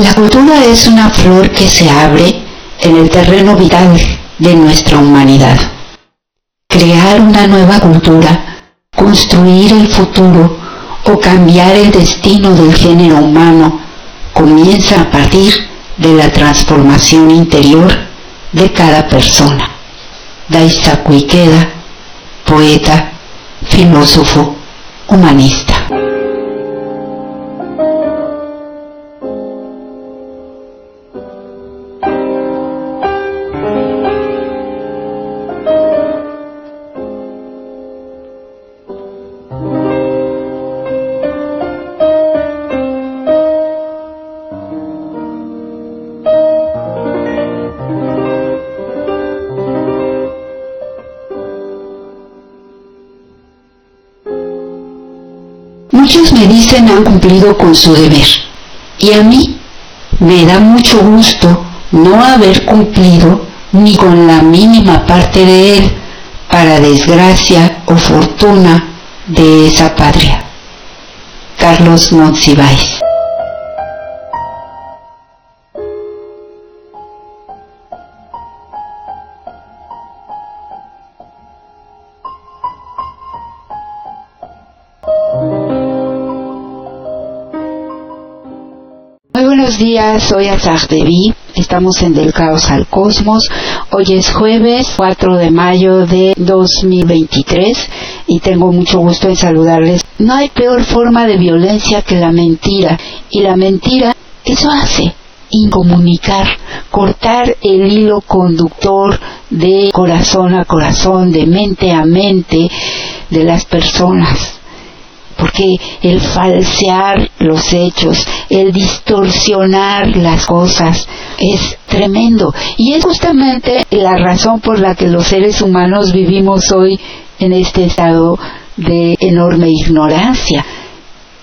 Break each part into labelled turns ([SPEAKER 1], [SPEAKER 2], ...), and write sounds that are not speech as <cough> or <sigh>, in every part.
[SPEAKER 1] La
[SPEAKER 2] cultura es una flor que se abre en el terreno vital de nuestra humanidad. Crear una nueva cultura, construir el futuro o cambiar el destino del género humano comienza a partir de la transformación interior de cada persona. Daisaku Ikeda, poeta, filósofo, humanista. Han cumplido con su deber y a mí me da mucho gusto no haber cumplido ni con la mínima parte de él para desgracia o fortuna de esa patria. Carlos Monsiváis días, soy Azar Devi. Estamos en Del Caos al Cosmos. Hoy es jueves 4 de mayo de 2023 y tengo mucho gusto en saludarles. No hay peor forma de violencia que la mentira y la mentira eso hace incomunicar, cortar el hilo conductor de corazón a corazón, de mente a mente de las personas porque el falsear los hechos, el distorsionar las cosas es tremendo. Y es justamente la razón por la que los seres humanos vivimos hoy en este estado de enorme ignorancia.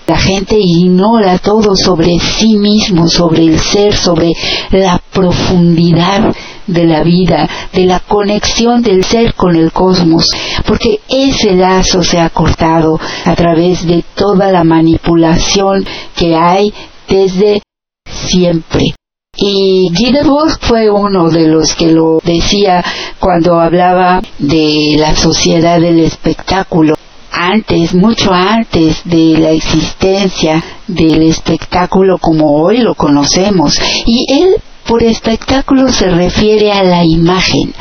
[SPEAKER 2] La gente ignora todo sobre sí mismo, sobre el ser, sobre la profundidad de la vida, de la conexión del ser con el cosmos, porque ese lazo se ha cortado a través de toda la manipulación que hay desde siempre. Y Debord fue uno de los que lo decía cuando hablaba de la sociedad del espectáculo antes, mucho antes de la existencia del espectáculo como hoy lo conocemos. Y él por espectáculo se refiere a la imagen,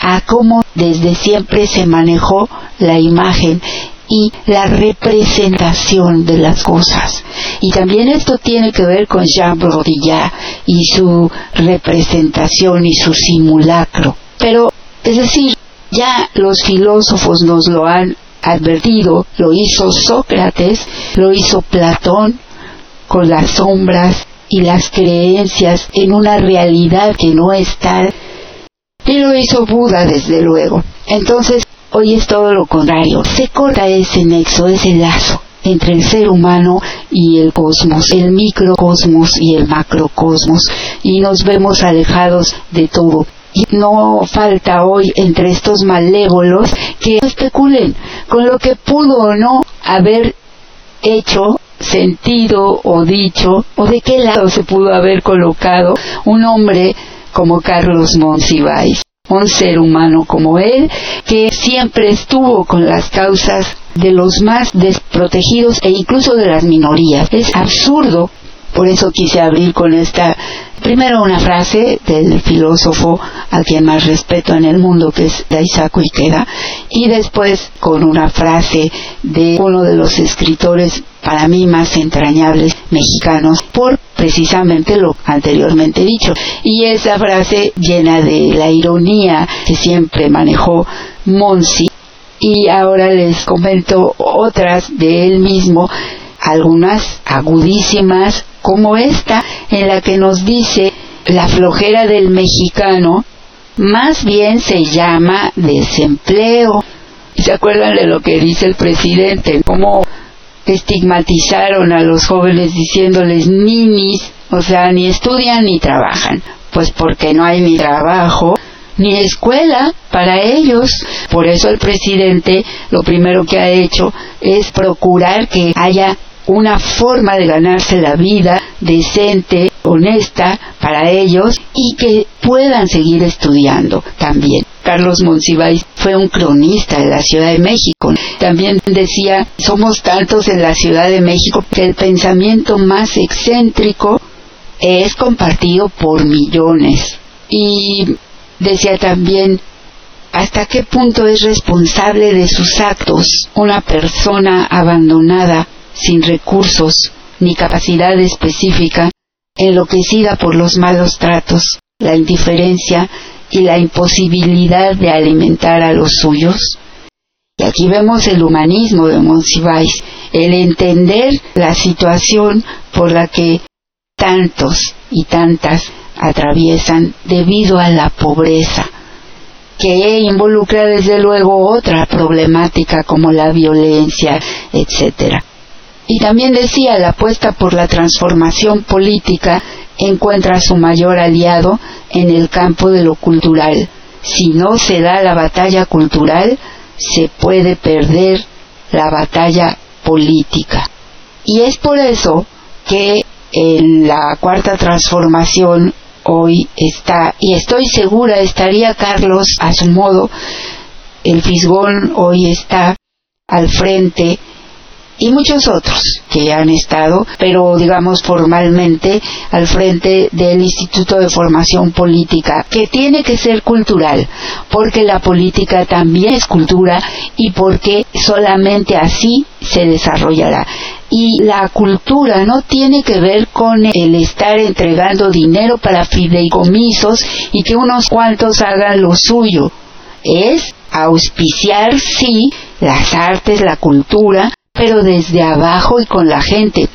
[SPEAKER 2] a cómo desde siempre se manejó la imagen y la representación de las cosas. Y también esto tiene que ver con Jean Baudrillard y su representación y su simulacro. Pero, es decir, ya los filósofos nos lo han advertido, lo hizo Sócrates, lo hizo Platón con las sombras y las creencias en una realidad que no es tal, y lo hizo Buda desde luego. Entonces, hoy es todo lo contrario, se corta ese nexo, ese lazo entre el ser humano y el cosmos, el microcosmos y el macrocosmos, y nos vemos alejados de todo. Y no falta hoy entre estos malévolos que especulen con lo que pudo o no haber hecho sentido o dicho o de qué lado se pudo haber colocado un hombre como Carlos Monsiváis, un ser humano como él que siempre estuvo con las causas de los más desprotegidos e incluso de las minorías. Es absurdo, por eso quise abrir con esta Primero una frase del filósofo al quien más respeto en el mundo, que es Daisaku Ikeda, y después con una frase de uno de los escritores para mí más entrañables mexicanos, por precisamente lo anteriormente dicho. Y esa frase llena de la ironía que siempre manejó Monsi. Y ahora les comento otras de él mismo, algunas agudísimas, como esta, en la que nos dice la flojera del mexicano más bien se llama desempleo. ¿Se acuerdan de lo que dice el presidente? Cómo estigmatizaron a los jóvenes diciéndoles ninis, o sea, ni estudian ni trabajan. Pues porque no hay ni trabajo ni escuela para ellos. Por eso el presidente lo primero que ha hecho es procurar que haya una forma de ganarse la vida decente, honesta para ellos y que puedan seguir estudiando también. Carlos Monsiváis fue un cronista de la Ciudad de México. También decía, somos tantos en la Ciudad de México que el pensamiento más excéntrico es compartido por millones. Y decía también, ¿hasta qué punto es responsable de sus actos una persona abandonada sin recursos ni capacidad específica, enloquecida por los malos tratos, la indiferencia y la imposibilidad de alimentar a los suyos? Y aquí vemos el humanismo de Monsiváis, el entender la situación por la que tantos y tantas atraviesan debido a la pobreza, que involucra desde luego otra problemática como la violencia, etcétera. Y también decía, la apuesta por la transformación política encuentra su mayor aliado en el campo de lo cultural. Si no se da la batalla cultural, se puede perder la batalla política. Y es por eso que en la cuarta transformación hoy está, y estoy segura estaría Carlos a su modo, el Fisgón hoy está al frente y muchos otros que han estado, pero digamos formalmente al frente del Instituto de Formación Política, que tiene que ser cultural, porque la política también es cultura y porque solamente así se desarrollará. Y la cultura no tiene que ver con el estar entregando dinero para fideicomisos y que unos cuantos hagan lo suyo. Es auspiciar, sí, las artes, la cultura, pero desde abajo y con la gente.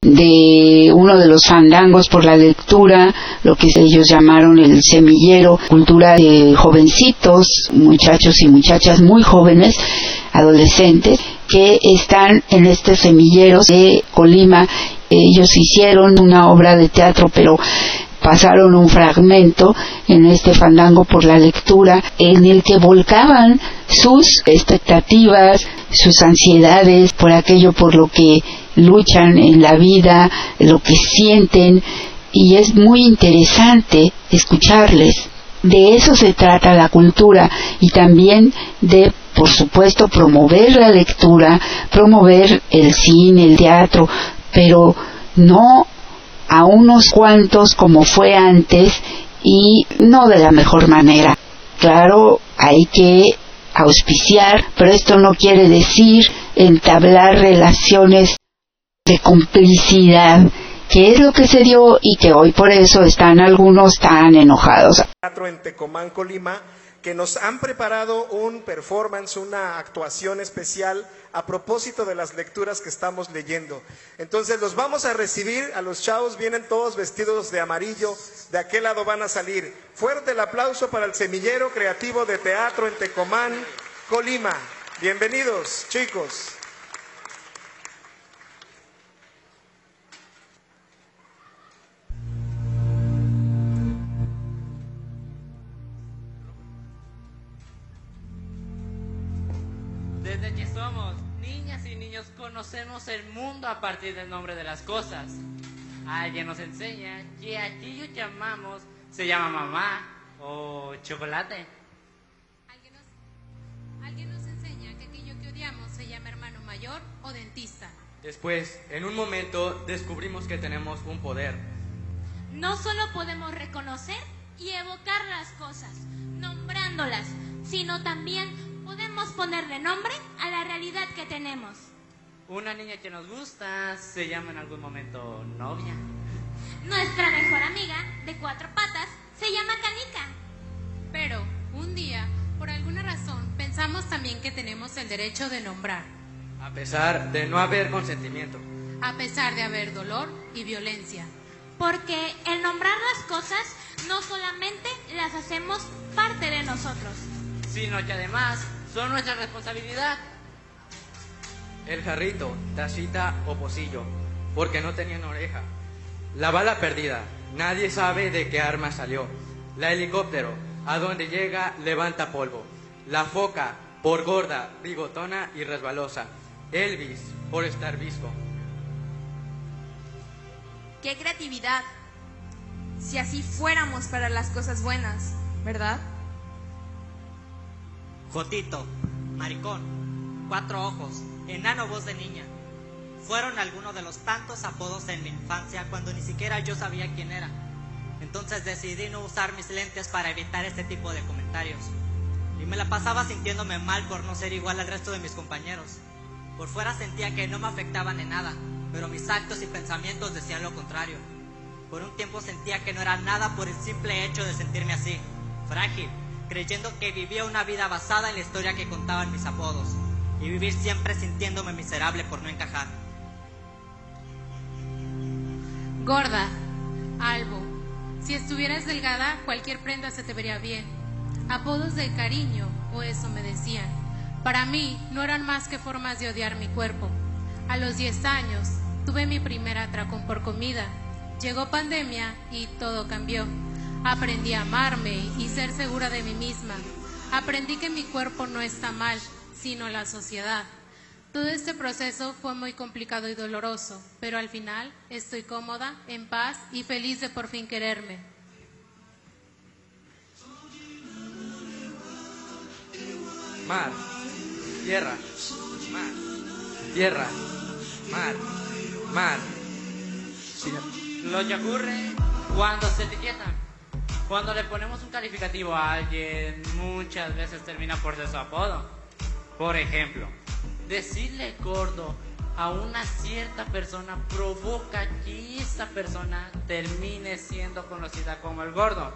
[SPEAKER 2] De uno de los fandangos por la lectura, lo que ellos llamaron el semillero, cultura de jovencitos, muchachos y muchachas muy jóvenes, adolescentes, que están en este semillero de Colima. Ellos hicieron una obra de teatro, pero pasaron un fragmento en este fandango por la lectura en el que volcaban sus expectativas, sus ansiedades por aquello por lo que luchan en la vida, lo que sienten y es muy interesante escucharles. De eso se trata la cultura y también de, por supuesto, promover la lectura, promover el cine, el teatro, pero no a unos cuantos como fue antes y no de la mejor manera. Claro, hay que auspiciar, pero esto no quiere decir entablar relaciones de complicidad, que es lo que se dio y que hoy por eso están algunos tan enojados.
[SPEAKER 3] en Tecomán, Colima, que nos han preparado un performance, una actuación especial a propósito de las lecturas que estamos leyendo. Entonces los vamos a recibir, a los chavos vienen todos vestidos de amarillo, de aquel lado van a salir. Fuerte el aplauso para el semillero creativo de teatro en Tecomán, Colima. Bienvenidos, chicos.
[SPEAKER 4] Conocemos el mundo a partir del nombre de las cosas. Alguien nos enseña que aquello que amamos se llama mamá o chocolate.
[SPEAKER 5] Alguien nos, alguien nos enseña que aquello que odiamos se llama hermano mayor o dentista.
[SPEAKER 6] Después, en un momento, descubrimos que tenemos un poder.
[SPEAKER 7] No solo podemos reconocer y evocar las cosas, nombrándolas, sino también podemos ponerle nombre a la realidad que tenemos.
[SPEAKER 4] Una niña que nos gusta se llama en algún momento novia.
[SPEAKER 7] Nuestra mejor amiga, de cuatro patas, se llama Canica.
[SPEAKER 5] Pero, un día, por alguna razón, pensamos también que tenemos el derecho de nombrar.
[SPEAKER 6] A pesar de no haber consentimiento.
[SPEAKER 5] A pesar de haber dolor y violencia.
[SPEAKER 7] Porque el nombrar las cosas no solamente las hacemos parte de nosotros,
[SPEAKER 4] sino que además son nuestra responsabilidad.
[SPEAKER 6] El jarrito, tacita o pocillo, porque no tenían oreja. La bala perdida, nadie sabe de qué arma salió. La helicóptero, a donde llega, levanta polvo. La foca, por gorda, bigotona y resbalosa. Elvis, por estar visco.
[SPEAKER 8] ¡Qué creatividad! Si así fuéramos para las cosas buenas, ¿verdad?
[SPEAKER 9] Jotito, maricón, cuatro ojos, enano voz de niña. Fueron algunos de los tantos apodos en mi infancia cuando ni siquiera yo sabía quién era. Entonces decidí no usar mis lentes para evitar este tipo de comentarios. Y me la pasaba sintiéndome mal por no ser igual al resto de mis compañeros. Por fuera sentía que no me afectaban en nada, pero mis actos y pensamientos decían lo contrario. Por un tiempo sentía que no era nada por el simple hecho de sentirme así, frágil, creyendo que vivía una vida basada en la historia que contaban mis apodos, y vivir siempre sintiéndome miserable por no encajar.
[SPEAKER 5] Gorda, albo. Si estuvieras delgada, cualquier prenda se te vería bien. Apodos de cariño, o eso me decían. Para mí no eran más que formas de odiar mi cuerpo. A los 10 años tuve mi primer atracón por comida. Llegó pandemia y todo cambió. Aprendí a amarme y ser segura de mí misma. Aprendí que mi cuerpo no está mal, sino la sociedad. Todo este proceso fue muy complicado y doloroso, pero al final estoy cómoda, en paz y feliz de por fin quererme.
[SPEAKER 6] Mar, tierra, mar, tierra, mar, mar.
[SPEAKER 4] Lo que ocurre cuando se etiquetan. Cuando le ponemos un calificativo a alguien, muchas veces termina por ser su apodo. Por ejemplo, decirle gordo a una cierta persona provoca que esa persona termine siendo conocida como el gordo.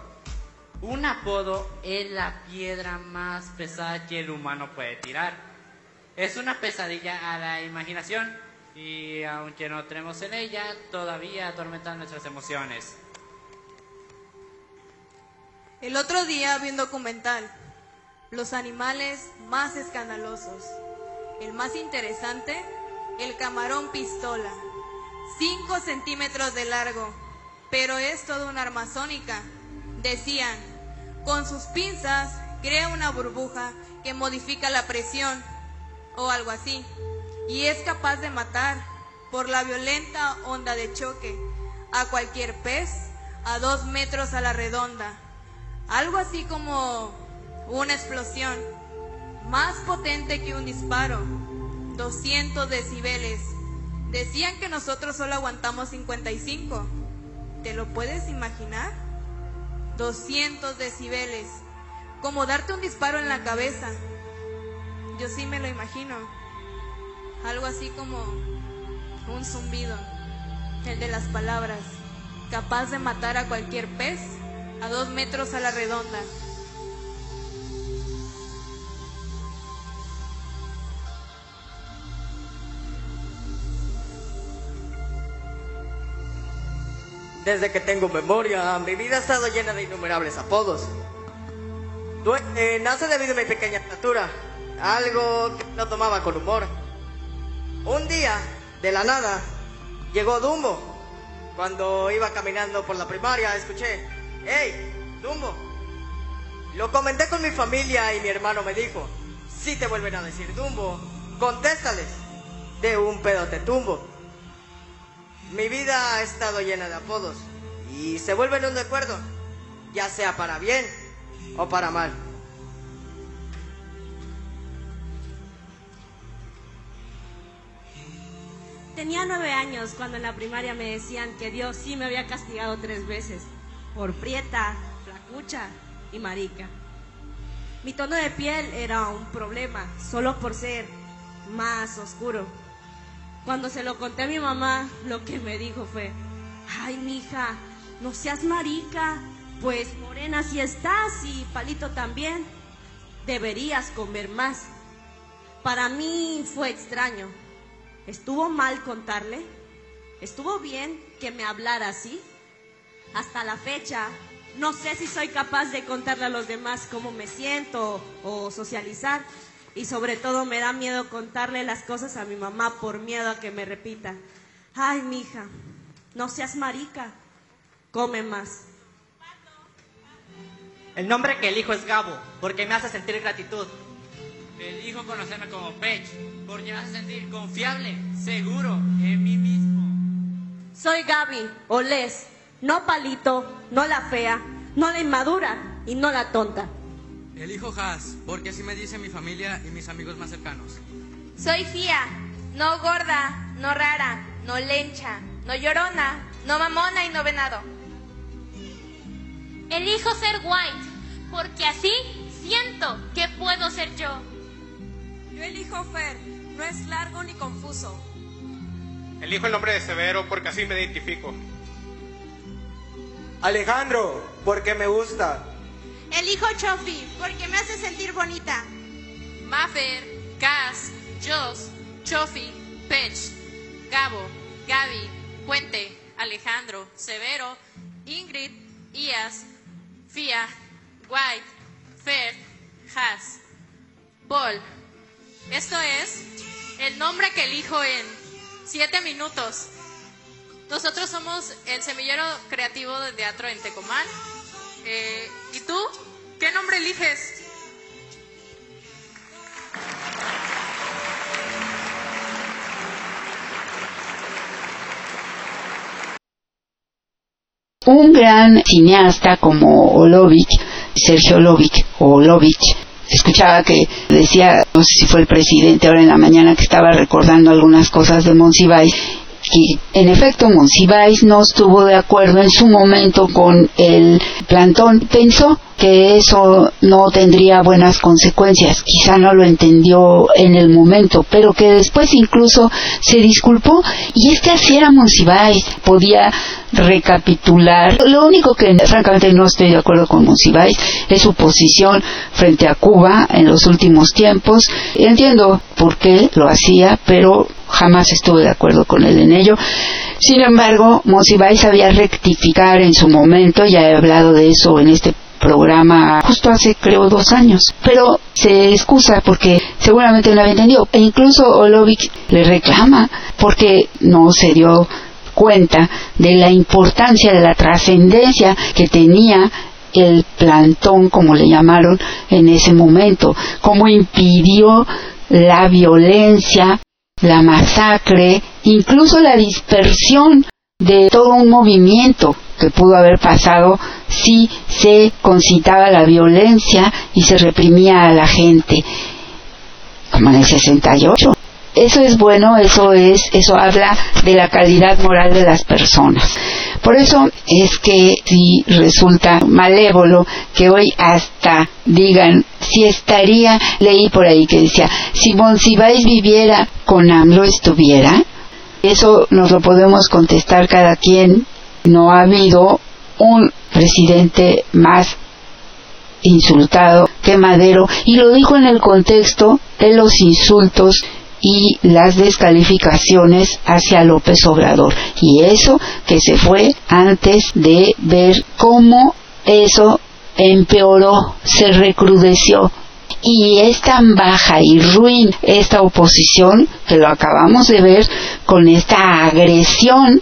[SPEAKER 4] Un apodo es la piedra más pesada que el humano puede tirar. Es una pesadilla a la imaginación y aunque no tenemos en ella, todavía atormenta nuestras emociones.
[SPEAKER 8] El otro día vi un documental, Los animales más escandalosos. El más interesante, el camarón pistola. 5 centímetros de largo, pero es toda una arma sónica. Decían, con sus pinzas crea una burbuja que modifica la presión o algo así. Y es capaz de matar por la violenta onda de choque a cualquier pez a dos metros a la redonda. Algo así como una explosión más potente que un disparo, 200 decibeles. Decían que nosotros solo aguantamos 55. ¿Te lo puedes imaginar? 200 decibeles, como darte un disparo en la cabeza. Yo sí me lo imagino. Algo así como un zumbido, el de las palabras, capaz de matar a cualquier pez a dos metros a la redonda.
[SPEAKER 9] Desde que tengo memoria, mi vida ha estado llena de innumerables apodos. Eh, nace debido a mi pequeña estatura, algo que no tomaba con humor. Un día, de la nada, llegó Dumbo. Cuando iba caminando por la primaria, escuché, ¡Hey, Dumbo! Lo comenté con mi familia y mi hermano me dijo, si te vuelven a decir Dumbo, contéstales, de un pedo te tumbo. Mi vida ha estado llena de apodos y se vuelven un recuerdo, ya sea para bien o para mal.
[SPEAKER 10] Tenía nueve años cuando en la primaria me decían que Dios sí me había castigado tres veces, por prieta, flacucha y marica. Mi tono de piel era un problema, solo por ser más oscuro. Cuando se lo conté a mi mamá, lo que me dijo fue, ay, mija, no seas marica, pues morena sí estás y palito también. Deberías comer más. Para mí fue extraño. ¿Estuvo mal contarle? ¿Estuvo bien que me hablara así? Hasta la fecha, No sé si soy capaz de contarle a los demás cómo me siento o socializar. Y sobre todo me da miedo contarle las cosas a mi mamá por miedo a que me repita. Ay, mija, no seas marica, come más.
[SPEAKER 4] El nombre que elijo es Gabo, porque me hace sentir gratitud.
[SPEAKER 11] Elijo conocerme como Pech, porque me hace sentir confiable, seguro en mí mismo.
[SPEAKER 10] Soy Gaby, o Les, no palito, no la fea, no la inmadura y no la tonta.
[SPEAKER 6] Elijo Haas, porque así me dice mi familia y mis amigos más cercanos.
[SPEAKER 7] Soy Fía, no gorda, no rara, no lencha, no llorona, no mamona y no venado. Elijo ser white, porque así siento que puedo ser yo.
[SPEAKER 8] Yo elijo Fer, no es largo ni confuso.
[SPEAKER 3] Elijo el nombre de Severo porque así me identifico.
[SPEAKER 12] Alejandro, porque me gusta.
[SPEAKER 13] Elijo Chofi porque me hace sentir bonita.
[SPEAKER 5] Maffer, Cas, Jos, Chofi, Pech, Gabo, Gaby, Puente, Alejandro, Severo, Ingrid, Ias, Fia, White, Fer, Has, Paul. Esto es el nombre que elijo en siete minutos. Nosotros somos el semillero creativo de teatro en Tecomán. Eh, ¿Y tú? ¿Qué nombre eliges?
[SPEAKER 2] Un gran cineasta como Olovich, Sergio Olovich o Olovich, escuchaba que decía, no sé si fue el presidente ahora en la mañana que estaba recordando algunas cosas de Monsiváis, que en efecto Monsiváis no estuvo de acuerdo en su momento con el plantón. Pensó que eso no tendría buenas consecuencias. Quizá no lo entendió en el momento, pero que después incluso se disculpó. Y es que así era Monsiváis. Podía recapitular. Lo único que francamente no estoy de acuerdo con Monsiváis es su posición frente a Cuba en los últimos tiempos. Entiendo por qué lo hacía, pero jamás estuve de acuerdo con él en ello. Sin embargo, Monsiváis sabía rectificar en su momento, ya he hablado de eso en este programa justo hace creo dos años, pero se excusa porque seguramente no había entendido. E incluso Olovic le reclama porque no se dio cuenta de la importancia de la trascendencia que tenía el plantón, como le llamaron en ese momento, cómo impidió la violencia, la masacre, incluso la dispersión de todo un movimiento que pudo haber pasado si se concitaba la violencia y se reprimía a la gente, como en el 68. Eso es bueno, eso es, eso habla de la calidad moral de las personas. Por eso es que si resulta malévolo que hoy hasta digan si estaría, leí por ahí que decía, si Monsiváis viviera con AMLO estuviera, eso nos lo podemos contestar cada quien. No ha habido un presidente más insultado que Madero y lo dijo en el contexto de los insultos y las descalificaciones hacia López Obrador. Y eso que se fue antes de ver cómo eso empeoró, se recrudeció. Y es tan baja y ruin esta oposición que lo acabamos de ver con esta agresión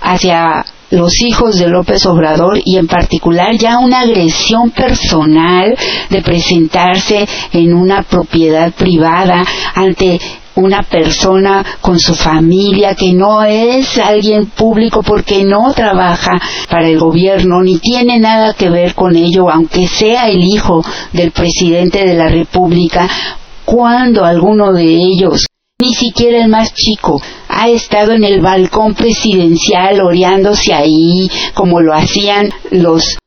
[SPEAKER 2] hacia los hijos de López Obrador y en particular ya una agresión personal de presentarse en una propiedad privada ante una persona con su familia que no es alguien público porque no trabaja para el gobierno ni tiene nada que ver con ello, aunque sea el hijo del presidente de la República, cuando alguno de ellos ni siquiera el más chico ha estado en el balcón presidencial oreándose ahí como lo hacían los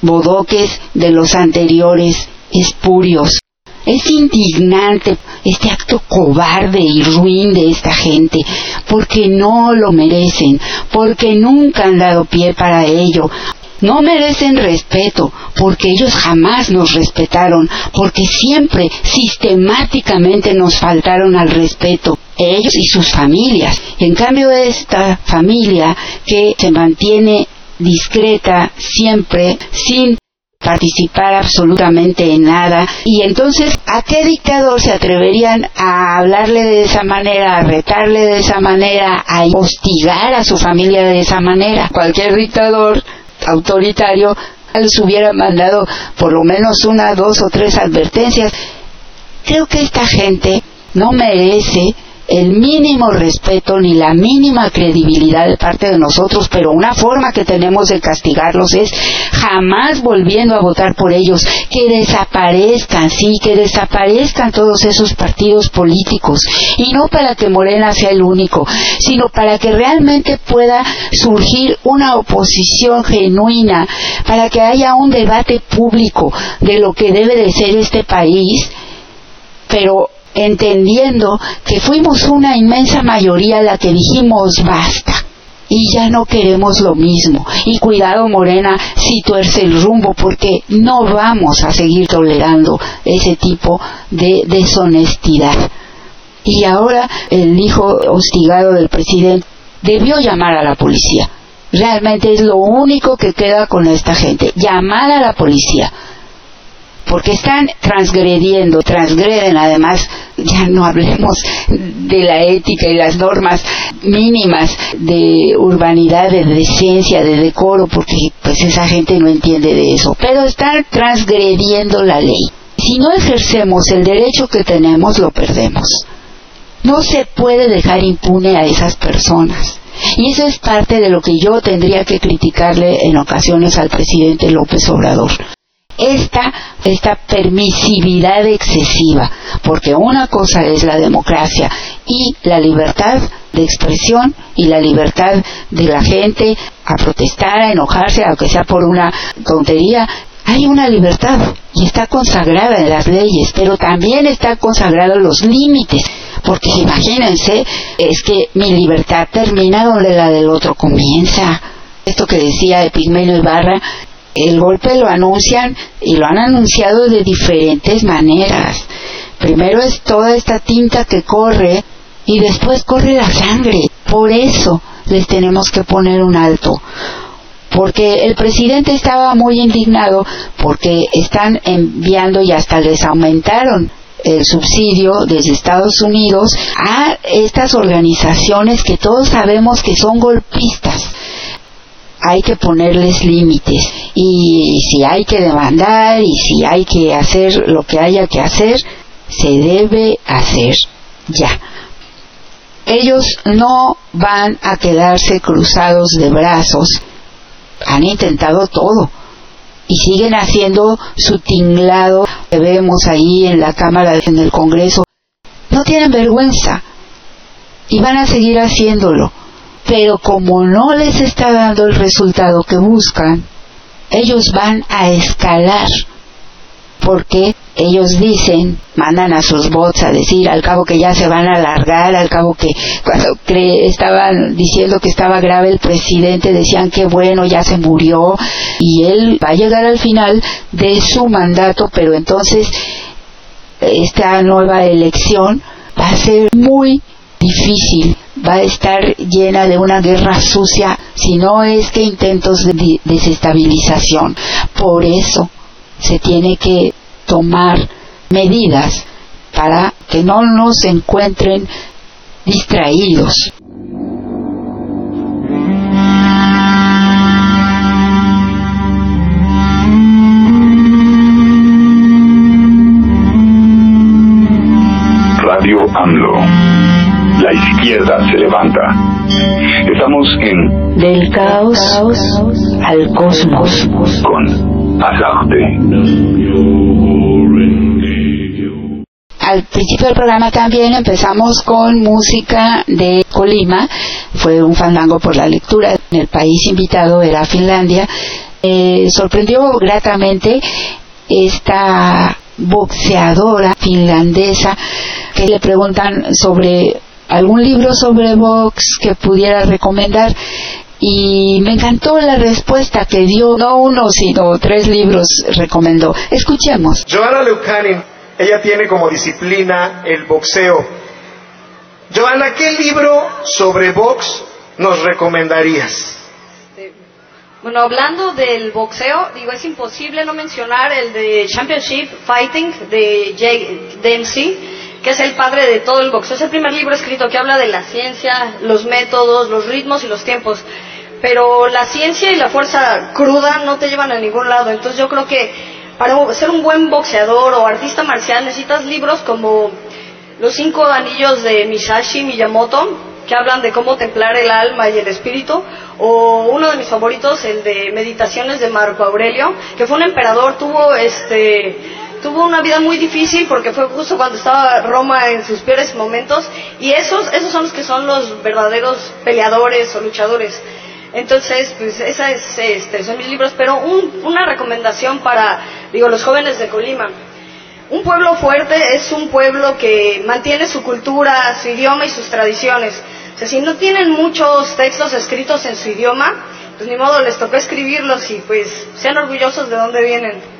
[SPEAKER 2] bodoques de los anteriores espurios. Es indignante este acto cobarde y ruin de esta gente, porque no lo merecen, porque nunca han dado pie para ello, no merecen respeto, porque ellos jamás nos respetaron, porque siempre, sistemáticamente nos faltaron al respeto, ellos y sus familias. En cambio, esta familia que se mantiene discreta siempre, sin participar absolutamente en nada. Y entonces, ¿a qué dictador se atreverían a hablarle de esa manera, a retarle de esa manera, a hostigar a su familia de esa manera? Cualquier dictador autoritario les hubiera mandado por lo menos una, dos o tres advertencias. Creo que esta gente no merece el mínimo respeto ni la mínima credibilidad de parte de nosotros, pero una forma que tenemos de castigarlos es jamás volviendo a votar por ellos, que desaparezcan, sí, que desaparezcan todos esos partidos políticos, y no para que Morena sea el único, sino para que realmente pueda surgir una oposición genuina, para que haya un debate público de lo que debe de ser este país, pero entendiendo que fuimos una inmensa mayoría la que dijimos basta y ya no queremos lo mismo. Y cuidado Morena si tuerce el rumbo porque no vamos a seguir tolerando ese tipo de deshonestidad. Y ahora el hijo hostigado del presidente debió llamar a la policía. Realmente es lo único que queda con esta gente, llamar a la policía porque están transgrediendo, transgreden además, ya no hablemos de la ética y las normas mínimas de urbanidad, de decencia, de decoro, porque pues esa gente no entiende de eso, pero están transgrediendo la ley. Si no ejercemos el derecho que tenemos, lo perdemos. No se puede dejar impune a esas personas. Y eso es parte de lo que yo tendría que criticarle en ocasiones al presidente López Obrador esta, esta permisividad excesiva, porque una cosa es la democracia y la libertad de expresión y la libertad de la gente a protestar, a enojarse, aunque sea por una tontería, hay una libertad y está consagrada en las leyes, pero también está consagrada los límites, porque imagínense, es que mi libertad termina donde la del otro comienza. Esto que decía Epigmenio Ibarra, el golpe lo anuncian y lo han anunciado de diferentes maneras. Primero es toda esta tinta que corre y después corre la sangre. Por eso les tenemos que poner un alto. Porque el presidente estaba muy indignado porque están enviando y hasta les aumentaron el subsidio desde Estados Unidos a estas organizaciones que todos sabemos que son golpistas hay que ponerles límites y si hay que demandar y si hay que hacer lo que haya que hacer, se debe hacer ya. Ellos no van a quedarse cruzados de brazos, han intentado todo y siguen haciendo su tinglado que vemos ahí en la Cámara, en el Congreso. No tienen vergüenza y van a seguir haciéndolo pero como no les está dando el resultado que buscan, ellos van a escalar porque ellos dicen, mandan a sus bots a decir al cabo que ya se van a alargar, al cabo que cuando estaban diciendo que estaba grave el presidente decían que bueno, ya se murió y él va a llegar al final de su mandato, pero entonces esta nueva elección va a ser muy difícil, va a estar llena de una guerra sucia, si no es que intentos de desestabilización. Por eso se tiene que tomar medidas para que no nos encuentren distraídos.
[SPEAKER 14] Radio AMLO izquierda se levanta. Estamos en
[SPEAKER 2] Del caos, al cosmos
[SPEAKER 14] con Azarte.
[SPEAKER 2] Al principio del programa también empezamos con música de Colima, fue un fandango por la lectura, el país invitado era Finlandia. Eh, sorprendió gratamente esta boxeadora finlandesa que le preguntan sobre algún libro sobre box que pudiera recomendar y me encantó la respuesta que dio, no uno, sino tres libros recomendó. Escuchemos.
[SPEAKER 3] Joana Leucanin, ella tiene como disciplina el boxeo. Joana, ¿qué libro sobre box nos recomendarías?
[SPEAKER 15] Bueno, hablando del boxeo, digo, es imposible no mencionar el de Championship Fighting de Jay Dempsey, es el padre de todo el boxeo. Es el primer libro escrito que habla de la ciencia, los métodos, los ritmos y los tiempos. Pero la ciencia y la fuerza cruda no te llevan a ningún lado. Entonces yo creo que para ser un buen boxeador o artista marcial necesitas libros como Los cinco anillos de Misashi Miyamoto, que hablan de cómo templar el alma y el espíritu, o uno de mis favoritos, el de Meditaciones de Marco Aurelio, que fue un emperador, tuvo este tuvo una vida muy difícil porque fue justo cuando estaba Roma en sus peores momentos y esos esos son los que son los verdaderos peleadores o luchadores. Entonces, pues esa es este, son mis libros, pero una recomendación para digo los jóvenes de Colima. Un pueblo fuerte es un pueblo que mantiene su cultura, su idioma y sus tradiciones. O sea, si no tienen muchos textos escritos en su idioma, pues ni modo, les tocó escribirlos y pues sean orgullosos de dónde vienen.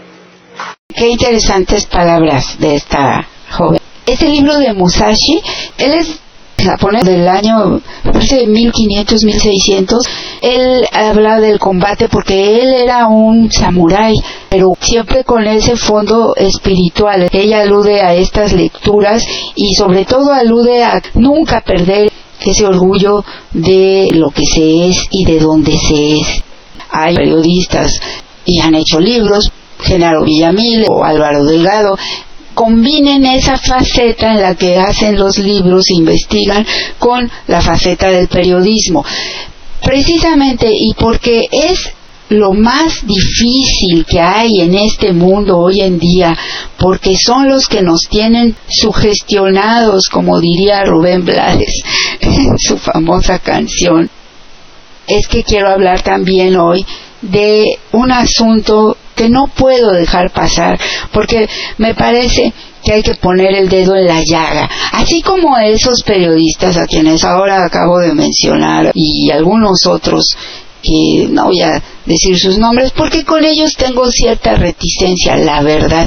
[SPEAKER 2] Qué interesantes palabras de esta joven. Este libro de Musashi, él es japonés del año, parece 1500, 1600, él habla del combate porque él era un samurái, pero siempre con ese fondo espiritual. Ella alude a estas lecturas y sobre todo alude a nunca perder ese orgullo de lo que se es y de dónde se es. Hay periodistas y han hecho libros, Genaro Villamil o Álvaro Delgado, combinen esa faceta en la que hacen los libros, investigan, con la faceta del periodismo. Precisamente y porque es lo más difícil que hay en este mundo hoy en día, porque son los que nos tienen sugestionados, como diría Rubén Blades <laughs> en su famosa canción. Es que quiero hablar también hoy de un asunto que no puedo dejar pasar, porque me parece que hay que poner el dedo en la llaga, así como esos periodistas a quienes ahora acabo de mencionar y algunos otros que no voy a decir sus nombres porque con ellos tengo cierta reticencia, la verdad.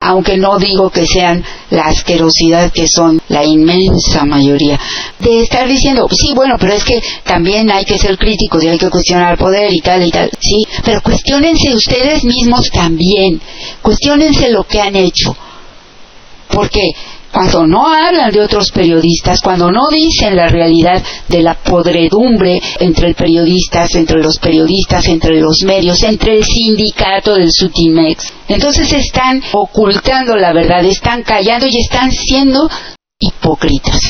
[SPEAKER 2] Aunque no digo que sean la asquerosidad que son la inmensa mayoría, de estar diciendo, sí, bueno, pero es que también hay que ser críticos y hay que cuestionar poder y tal y tal, sí, pero cuestionense ustedes mismos también, cuestionense lo que han hecho, porque cuando no hablan de otros periodistas, cuando no dicen la realidad de la podredumbre entre periodistas, entre los periodistas, entre los medios, entre el sindicato del Sutimex. Entonces están ocultando la verdad, están callando y están siendo hipócritas.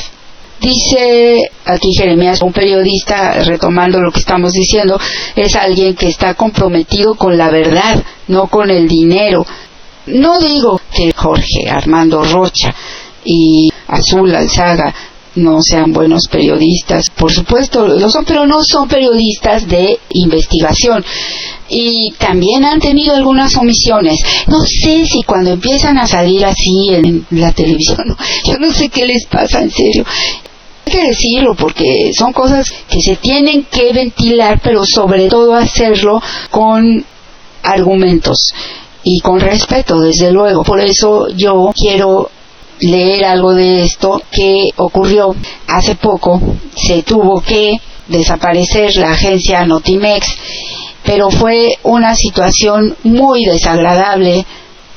[SPEAKER 2] Dice aquí Jeremías, un periodista, retomando lo que estamos diciendo, es alguien que está comprometido con la verdad, no con el dinero. No digo que Jorge Armando Rocha y Azul Alzaga no sean buenos periodistas. Por supuesto, lo son, pero no son periodistas de investigación. Y también han tenido algunas omisiones. No sé si cuando empiezan a salir así en la televisión, <laughs> yo no sé qué les pasa en serio. Hay que decirlo porque son cosas que se tienen que ventilar, pero sobre todo hacerlo con argumentos y con respeto, desde luego. Por eso yo quiero leer algo de esto que ocurrió hace poco. Se tuvo que desaparecer la agencia Notimex, pero fue una situación muy desagradable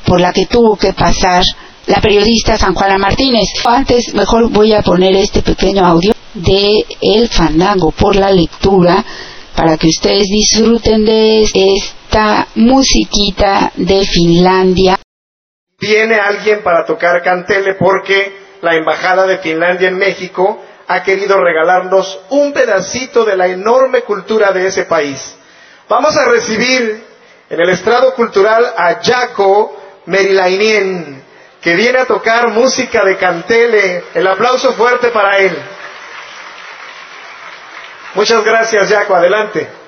[SPEAKER 2] por la que tuvo que pasar la periodista San Juana Martínez. Antes, mejor voy a poner este pequeño audio de El Fandango por la lectura para que ustedes disfruten de esta musiquita de Finlandia
[SPEAKER 3] viene alguien para tocar cantele porque la Embajada de Finlandia en México ha querido regalarnos un pedacito de la enorme cultura de ese país. Vamos a recibir en el estrado cultural a Jaco Merilainien, que viene a tocar música de cantele. El aplauso fuerte para él. Muchas gracias, Jaco. Adelante.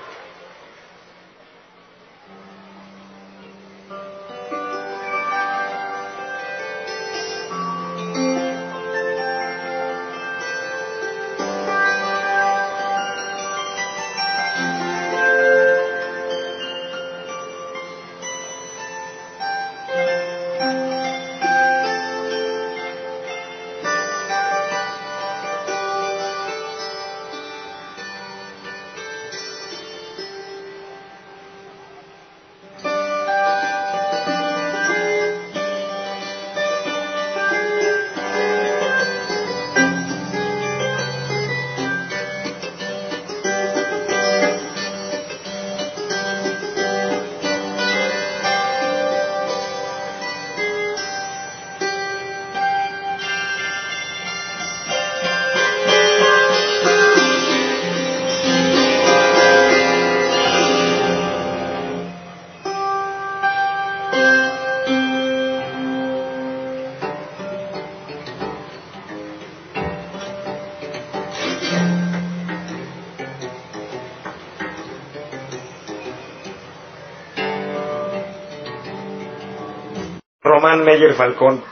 [SPEAKER 3] Román Meyer Falcón.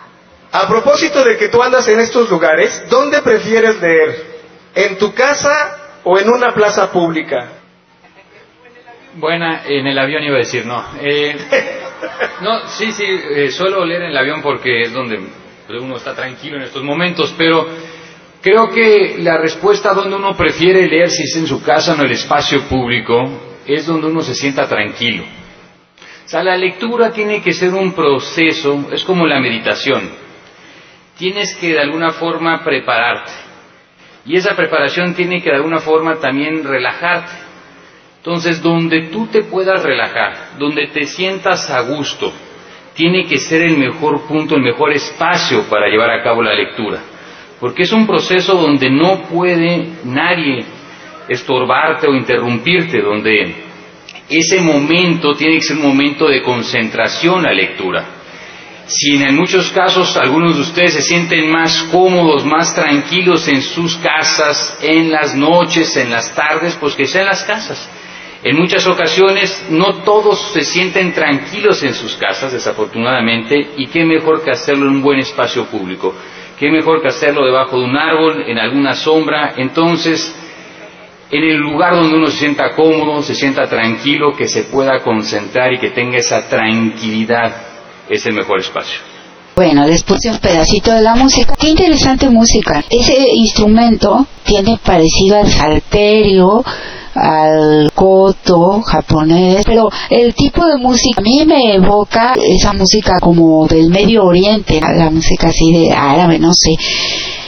[SPEAKER 3] A propósito de que tú andas en estos lugares, ¿dónde prefieres leer? ¿En tu casa o en una plaza pública?
[SPEAKER 16] Buena, en el avión iba a decir no. Eh, <laughs> no, sí, sí, eh, suelo leer en el avión porque es donde uno está tranquilo en estos momentos, pero creo que la respuesta donde uno prefiere leer, si es en su casa o en el espacio público, es donde uno se sienta tranquilo. O sea, la lectura tiene que ser un proceso, es como la meditación. Tienes que de alguna forma prepararte. Y esa preparación tiene que de alguna forma también relajarte. Entonces, donde tú te puedas relajar, donde te sientas a gusto, tiene que ser el mejor punto, el mejor espacio para llevar a cabo la lectura. Porque es un proceso donde no puede nadie estorbarte o interrumpirte, donde ese momento tiene que ser un momento de concentración a lectura. Si en muchos casos algunos de ustedes se sienten más cómodos, más tranquilos en sus casas, en las noches, en las tardes, pues que sea en las casas. En muchas ocasiones no todos se sienten tranquilos en sus casas, desafortunadamente, y qué mejor que hacerlo en un buen espacio público. Qué mejor que hacerlo debajo de un árbol, en alguna sombra. Entonces, en el lugar donde uno se sienta cómodo, se sienta tranquilo, que se pueda concentrar y que tenga esa tranquilidad, es el mejor espacio.
[SPEAKER 2] Bueno, después de un pedacito de la música. Qué interesante música. Ese instrumento tiene parecido al salterio, al koto japonés, pero el tipo de música a mí me evoca esa música como del Medio Oriente, la música así de árabe, no sé.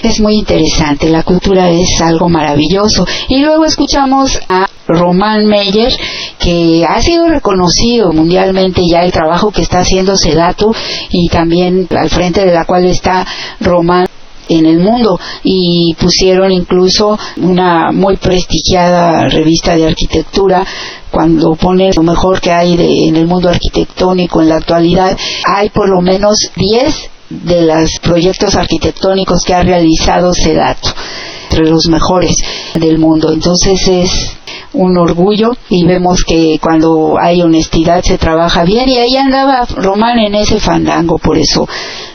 [SPEAKER 2] Es muy interesante, la cultura es algo maravilloso. Y luego escuchamos a Román Meyer, que ha sido reconocido mundialmente ya el trabajo que está haciendo Sedato y también al frente de la cual está Román en el mundo y pusieron incluso una muy prestigiada revista de arquitectura cuando pone lo mejor que hay en el mundo arquitectónico en la actualidad hay por lo menos 10 de los proyectos arquitectónicos que ha realizado Sedato entre los mejores del mundo. Entonces es un orgullo y vemos que cuando hay honestidad se trabaja bien y ahí andaba Román en ese fandango por eso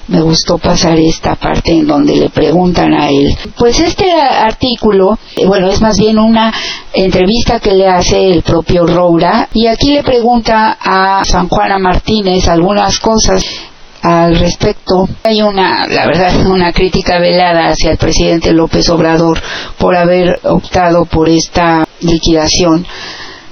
[SPEAKER 2] me gustó pasar esta parte en donde le preguntan a él. Pues este artículo, eh, bueno, es más bien una entrevista que le hace el propio Roura y aquí le pregunta a San Juana Martínez algunas cosas al respecto. Hay una, la verdad, <laughs> una crítica velada hacia el presidente López Obrador por haber optado por esta liquidación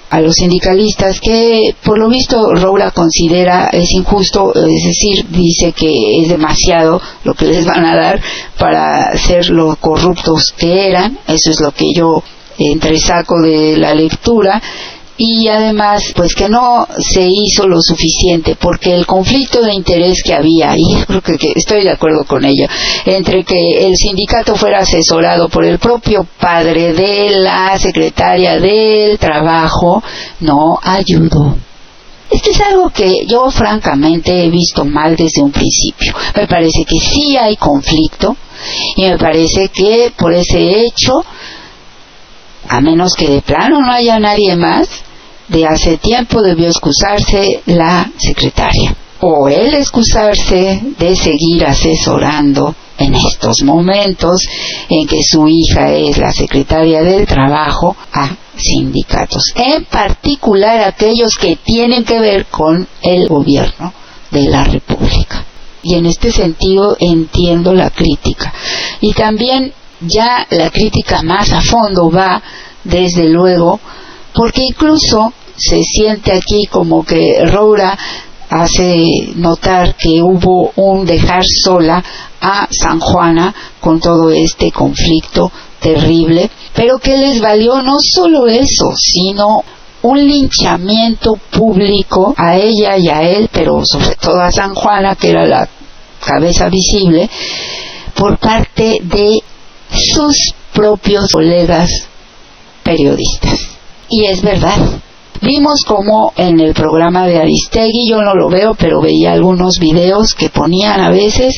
[SPEAKER 2] a los sindicalistas que por lo visto Roura considera es injusto, es decir, dice que es demasiado lo que les van a dar para ser los corruptos que eran, eso es lo que yo entresaco de la lectura y además pues que no se hizo lo suficiente porque el conflicto de interés que había y creo que, estoy de acuerdo con ello entre que el sindicato fuera asesorado por el propio padre de la secretaria del trabajo no ayudó esto es algo que yo francamente he visto mal desde un principio. Me parece que sí hay conflicto y me parece que por ese hecho, a menos que de plano no haya nadie más, de hace tiempo debió excusarse la secretaria. O él excusarse de seguir asesorando en estos momentos en que su hija es la secretaria del trabajo a sindicatos, en particular aquellos que tienen que ver con el gobierno de la República. Y en este sentido entiendo la crítica. Y también ya la crítica más a fondo va, desde luego, porque incluso se siente aquí como que Roura hace notar que hubo un dejar sola a San Juana con todo este conflicto terrible, pero que les valió no solo eso, sino un linchamiento público a ella y a él, pero sobre todo a San Juana, que era la cabeza visible, por parte de sus propios colegas periodistas. Y es verdad. Vimos como en el programa de Aristegui, yo no lo veo, pero veía algunos videos que ponían a veces,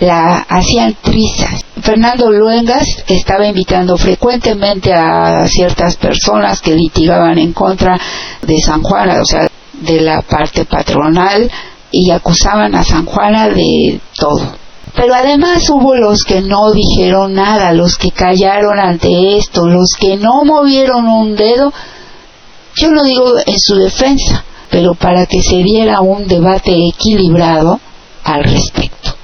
[SPEAKER 2] la hacían trizas. Fernando Luengas estaba invitando frecuentemente a ciertas personas que litigaban en contra de San Juan, o sea, de la parte patronal, y acusaban a San Juana de todo. Pero además hubo los que no dijeron nada, los que callaron ante esto, los que no movieron un dedo. Yo lo digo en su defensa, pero para que se diera un debate equilibrado al respecto.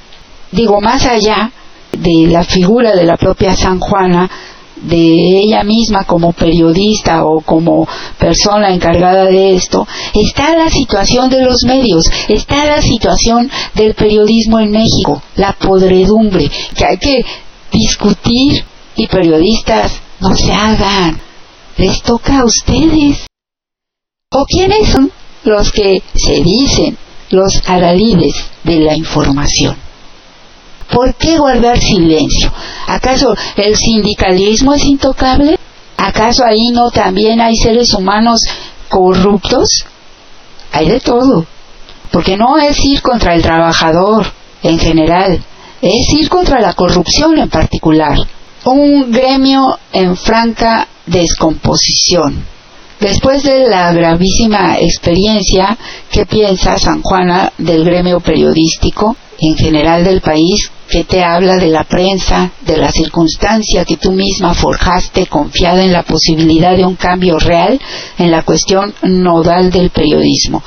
[SPEAKER 2] Digo, más allá de la figura de la propia San Juana, de ella misma como periodista o como persona encargada de esto, está la situación de los medios, está la situación del periodismo en México, la podredumbre, que hay que discutir y periodistas no se hagan, les toca a ustedes. ¿O quiénes son los que se dicen los adalides de la información? ¿Por qué guardar silencio? ¿Acaso el sindicalismo es intocable? ¿Acaso ahí no también hay seres humanos corruptos? Hay de todo. Porque no es ir contra el trabajador en general, es ir contra la corrupción en particular. Un gremio en franca descomposición. Después de la gravísima experiencia, ¿qué piensa San Juana del gremio periodístico en general del país que te habla de la prensa, de la circunstancia que tú misma forjaste confiada en la posibilidad de un cambio real en la cuestión nodal del periodismo?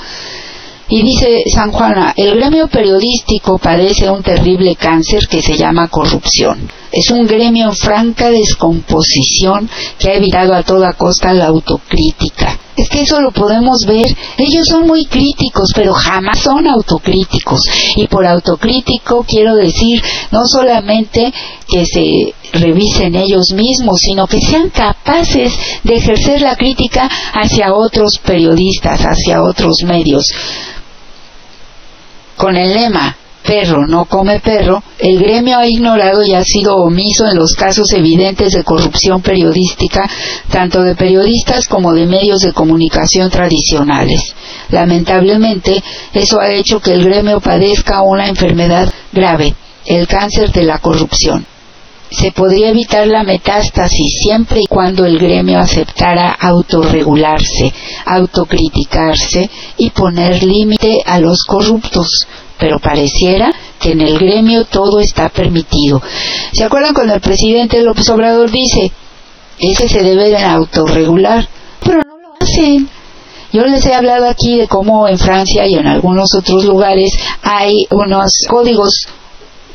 [SPEAKER 2] Y dice San Juana, el gremio periodístico padece un terrible cáncer que se llama corrupción. Es un gremio en franca descomposición que ha evitado a toda costa la autocrítica. Es que eso lo podemos ver. Ellos son muy críticos, pero jamás son autocríticos. Y por autocrítico quiero decir no solamente que se revisen ellos mismos, sino que sean capaces de ejercer la crítica hacia otros periodistas, hacia otros medios con el lema perro no come perro, el gremio ha ignorado y ha sido omiso en los casos evidentes de corrupción periodística, tanto de periodistas como de medios de comunicación tradicionales. Lamentablemente, eso ha hecho que el gremio padezca una enfermedad grave, el cáncer de la corrupción. Se podría evitar la metástasis siempre y cuando el gremio aceptara autorregularse, autocriticarse y poner límite a los corruptos, pero pareciera que en el gremio todo está permitido. ¿Se acuerdan cuando el presidente López Obrador dice, ese se debe de autorregular? Pero no lo hacen. Yo les he hablado aquí de cómo en Francia y en algunos otros lugares hay unos códigos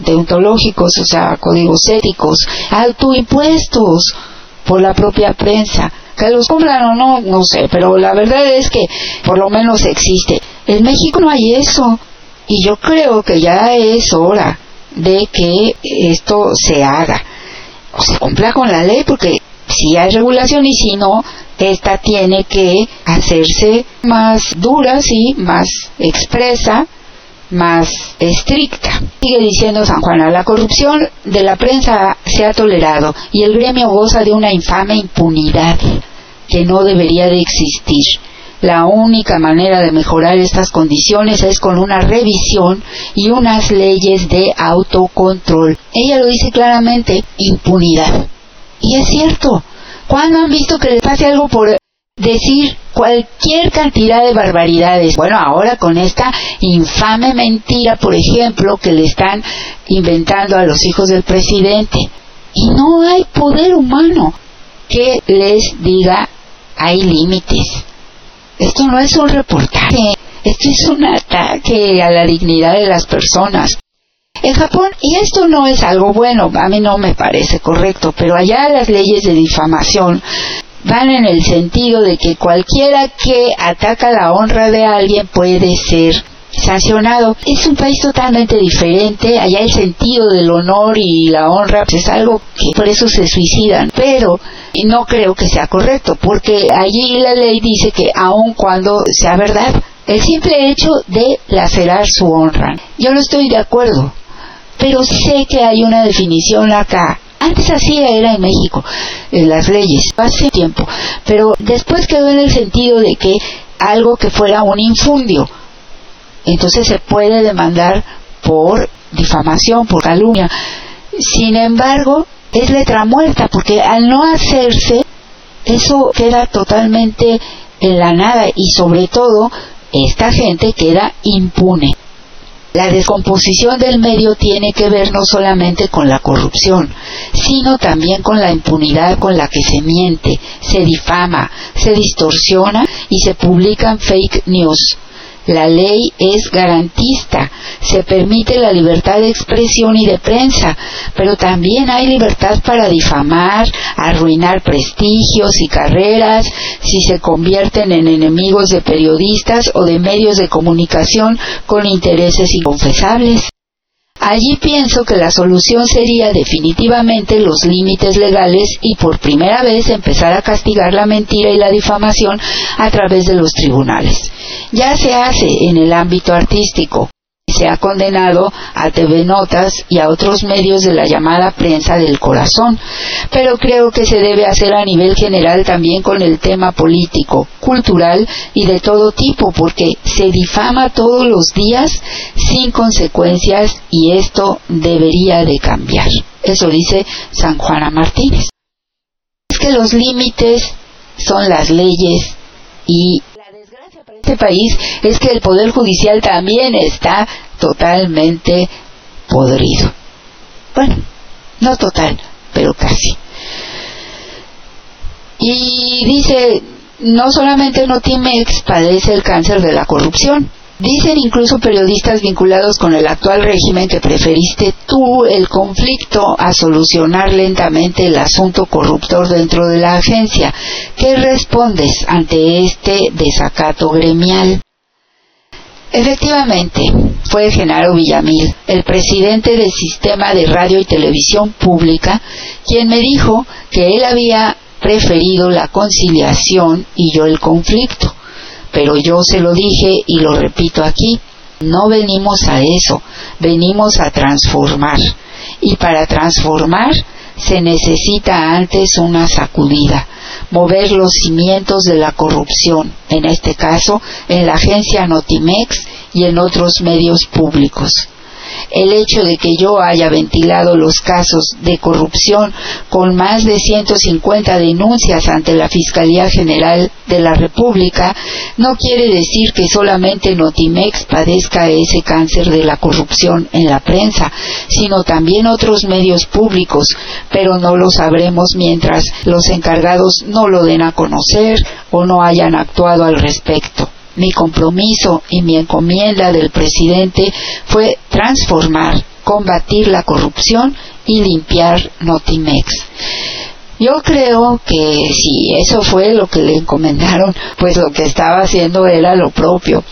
[SPEAKER 2] deontológicos, o sea, códigos éticos, autoimpuestos por la propia prensa. Que los cumplan o no, no sé, pero la verdad es que por lo menos existe. En México no hay eso. Y yo creo que ya es hora de que esto se haga. O se cumpla con la ley, porque si hay regulación y si no, esta tiene que hacerse más dura, sí, más expresa, más estricta. Sigue diciendo San Juan, la corrupción de la prensa se ha tolerado y el gremio goza de una infame impunidad que no debería de existir. La única manera de mejorar estas condiciones es con una revisión y unas leyes de autocontrol. Ella lo dice claramente, impunidad. Y es cierto. ¿Cuándo han visto que le pase algo por decir cualquier cantidad de barbaridades. Bueno, ahora con esta infame mentira, por ejemplo, que le están inventando a los hijos del presidente. Y no hay poder humano que les diga hay límites. Esto no es un reportaje, esto es un ataque a la dignidad de las personas. En Japón, y esto no es algo bueno, a mí no me parece correcto, pero allá las leyes de difamación van en el sentido de que cualquiera que ataca la honra de alguien puede ser sancionado. Es un país totalmente diferente, allá el sentido del honor y la honra pues, es algo que por eso se suicidan, pero no creo que sea correcto, porque allí la ley dice que aun cuando sea verdad, el simple hecho de lacerar su honra, yo no estoy de acuerdo, pero sé que hay una definición acá. Antes así era en México, en las leyes, hace tiempo, pero después quedó en el sentido de que algo que fuera un infundio, entonces se puede demandar por difamación, por calumnia. Sin embargo, es letra muerta, porque al no hacerse, eso queda totalmente en la nada y sobre todo esta gente queda impune. La descomposición del medio tiene que ver no solamente con la corrupción, sino también con la impunidad con la que se miente, se difama, se distorsiona y se publican fake news. La ley es garantista, se permite la libertad de expresión y de prensa, pero también hay libertad para difamar, arruinar prestigios y carreras si se convierten en enemigos de periodistas o de medios de comunicación con intereses inconfesables. Allí pienso que la solución sería definitivamente los límites legales y por primera vez empezar a castigar la mentira y la difamación a través de los tribunales. Ya se hace en el ámbito artístico se ha condenado a TV Notas y a otros medios de la llamada prensa del corazón, pero creo que se debe hacer a nivel general también con el tema político, cultural y de todo tipo, porque se difama todos los días sin consecuencias y esto debería de cambiar. Eso dice San Juana Martínez. Es que los límites son las leyes y este país es que el Poder Judicial también está totalmente podrido. Bueno, no total, pero casi. Y dice, no solamente Notimex padece el cáncer de la corrupción, Dicen incluso periodistas vinculados con el actual régimen que preferiste tú el conflicto a solucionar lentamente el asunto corruptor dentro de la agencia. ¿Qué respondes ante este desacato gremial? Efectivamente, fue Genaro Villamil, el presidente del sistema de radio y televisión pública, quien me dijo que él había preferido la conciliación y yo el conflicto pero yo se lo dije y lo repito aquí, no venimos a eso, venimos a transformar. Y para transformar se necesita antes una sacudida, mover los cimientos de la corrupción, en este caso en la agencia Notimex y en otros medios públicos el hecho de que yo haya ventilado los casos de corrupción con más de 150 denuncias ante la Fiscalía General de la República no quiere decir que solamente Notimex padezca ese cáncer de la corrupción en la prensa, sino también otros medios públicos, pero no lo sabremos mientras los encargados no lo den a conocer o no hayan actuado al respecto mi compromiso y mi encomienda del presidente fue transformar, combatir la corrupción y limpiar Notimex. Yo creo que si eso fue lo que le encomendaron, pues lo que estaba haciendo era lo propio.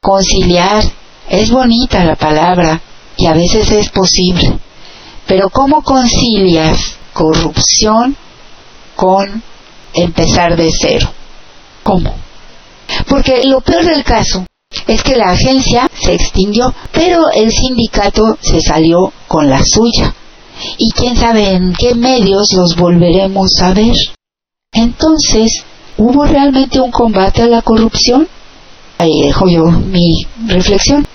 [SPEAKER 2] Conciliar, es bonita la palabra y a veces es posible, pero ¿cómo concilias corrupción con empezar de cero? ¿Cómo? Porque lo peor del caso es que la agencia se extinguió, pero el sindicato se salió con la suya. Y quién sabe en qué medios los volveremos a ver. Entonces, ¿hubo realmente un combate a la corrupción? Ahí dejo yo mi reflexión.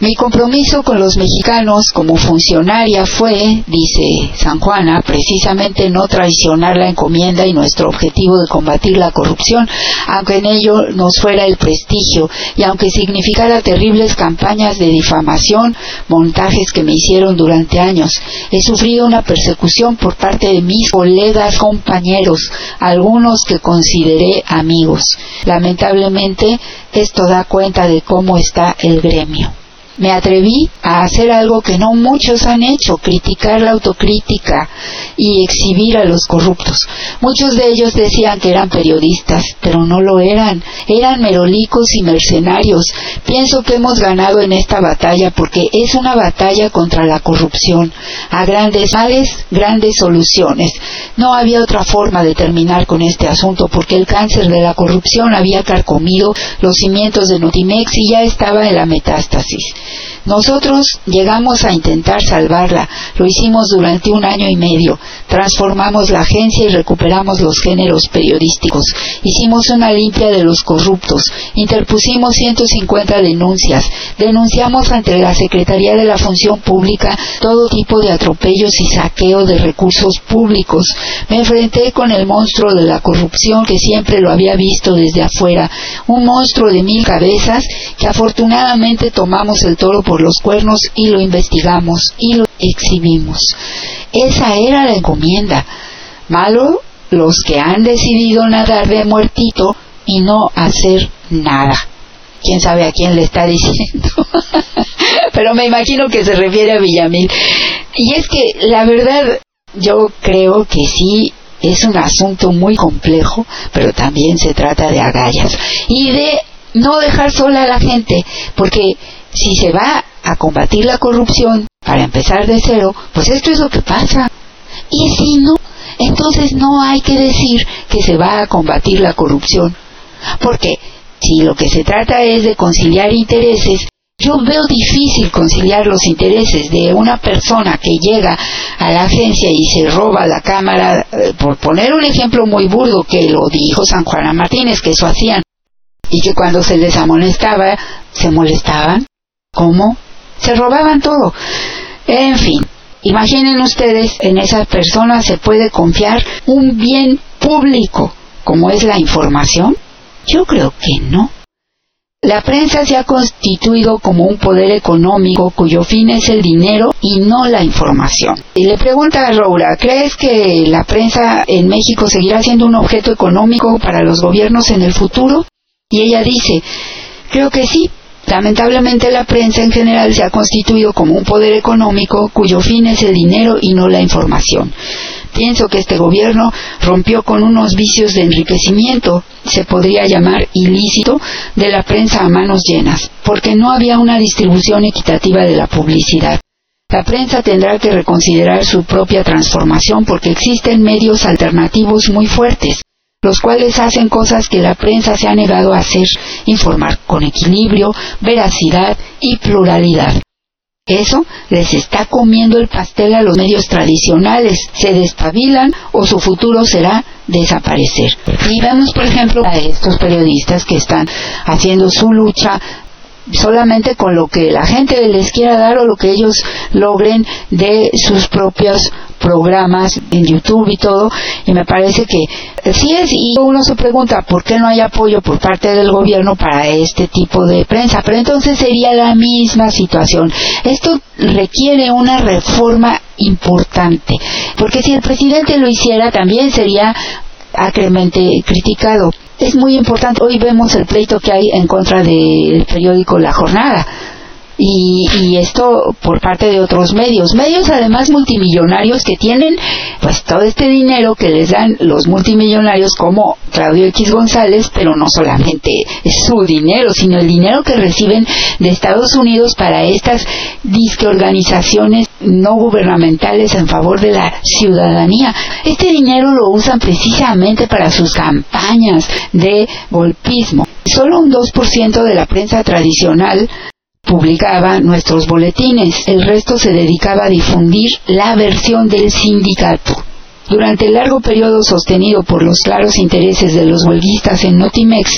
[SPEAKER 2] Mi compromiso con los mexicanos como funcionaria fue, dice San Juana, precisamente no traicionar la encomienda y nuestro objetivo de combatir la corrupción, aunque en ello nos fuera el prestigio y aunque significara terribles campañas de difamación, montajes que me hicieron durante años. He sufrido una persecución por parte de mis colegas, compañeros, algunos que consideré amigos. Lamentablemente, esto da cuenta de cómo está el gremio me atreví a hacer algo que no muchos han hecho, criticar la autocrítica y exhibir a los corruptos. Muchos de ellos decían que eran periodistas, pero no lo eran, eran merolicos y mercenarios. Pienso que hemos ganado en esta batalla porque es una batalla contra la corrupción. A grandes males, grandes soluciones. No había otra forma de terminar con este asunto porque el cáncer de la corrupción había carcomido los cimientos de Notimex y ya estaba en la metástasis. Nosotros llegamos a intentar salvarla, lo hicimos durante un año y medio, transformamos la agencia y recuperamos los géneros periodísticos, hicimos una limpia de los corruptos, interpusimos 150 denuncias, denunciamos ante la Secretaría de la Función Pública todo tipo de atropellos y saqueo de recursos públicos, me enfrenté con el monstruo de la corrupción que siempre lo había visto desde afuera, un monstruo de mil cabezas que afortunadamente tomamos el toro por los cuernos y lo investigamos y lo exhibimos. Esa era la encomienda. Malo los que han decidido nadar de muertito y no hacer nada. Quién sabe a quién le está diciendo. <laughs> Pero me imagino que se refiere a Villamil. Y es que la verdad yo creo que sí es un asunto muy complejo, pero también se trata de agallas y de no dejar sola a la gente, porque si se va a combatir la corrupción para empezar de cero, pues esto es lo que pasa. Y si no, entonces no hay que decir que se va a combatir la corrupción, porque si lo que se trata es de conciliar intereses, yo veo difícil conciliar los intereses de una persona que llega a la agencia y se roba la cámara, eh, por poner un ejemplo muy burdo que lo dijo San Juana Martínez, que eso hacían, y que cuando se les amonestaba, se molestaban. ¿Cómo? Se robaban todo. En fin, imaginen ustedes, en esa persona se puede confiar un bien público, como es la información. Yo creo que no. La prensa se ha constituido como un poder económico cuyo fin es el dinero y no la información. Y le pregunta a Roura, ¿crees que la prensa en México seguirá siendo un objeto económico para los gobiernos en el futuro? Y ella dice, creo que sí. Lamentablemente la prensa en general se ha constituido como un poder económico cuyo fin es el dinero y no la información. Pienso que este gobierno rompió con unos vicios de enriquecimiento, se podría llamar ilícito, de la prensa a manos llenas, porque no había una distribución equitativa de la publicidad. La prensa tendrá que reconsiderar su propia transformación porque existen medios alternativos muy fuertes, los cuales hacen cosas que la prensa se ha negado a hacer, informar con equilibrio, veracidad y pluralidad. Eso les está comiendo el pastel a los medios tradicionales. Se despabilan o su futuro será desaparecer. Y vemos, por ejemplo, a estos periodistas que están haciendo su lucha solamente con lo que la gente les quiera dar o lo que ellos logren de sus propios programas en YouTube y todo, y me parece que sí es, y uno se pregunta por qué no hay apoyo por parte del gobierno para este tipo de prensa, pero entonces sería la misma situación. Esto requiere una reforma importante, porque si el presidente lo hiciera también sería acremente criticado. Es muy importante, hoy vemos el pleito que hay en contra del periódico La Jornada y, esto por parte de otros medios, medios además multimillonarios que tienen pues todo este dinero que les dan los multimillonarios como Claudio X González, pero no solamente su dinero, sino el dinero que reciben de Estados Unidos para estas disque organizaciones no gubernamentales en favor de la ciudadanía. Este dinero lo usan precisamente para sus campañas de golpismo. Solo un 2% de la prensa tradicional publicaba nuestros boletines, el resto se dedicaba a difundir la versión del sindicato. Durante el largo periodo sostenido por los claros intereses de los huelguistas en Notimex,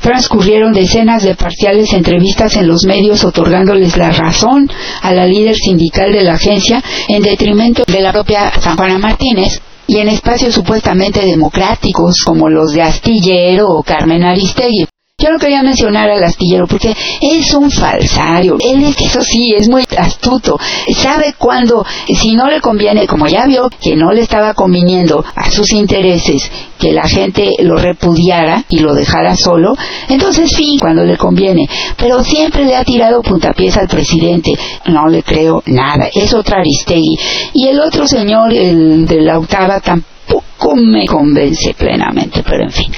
[SPEAKER 2] transcurrieron decenas de parciales entrevistas en los medios otorgándoles la razón a la líder sindical de la agencia en detrimento de la propia San Juana Martínez, y en espacios supuestamente democráticos como los de Astillero o Carmen Aristegui. Yo no quería mencionar al astillero porque es un falsario. Él es, eso sí, es muy astuto. Sabe cuándo, si no le conviene, como ya vio que no le estaba conviniendo a sus intereses que la gente lo repudiara y lo dejara solo, entonces fin, cuando le conviene. Pero siempre le ha tirado puntapiés al presidente. No le creo nada. Es otra Aristegui. Y el otro señor, de la octava, tampoco me convence plenamente, pero en fin.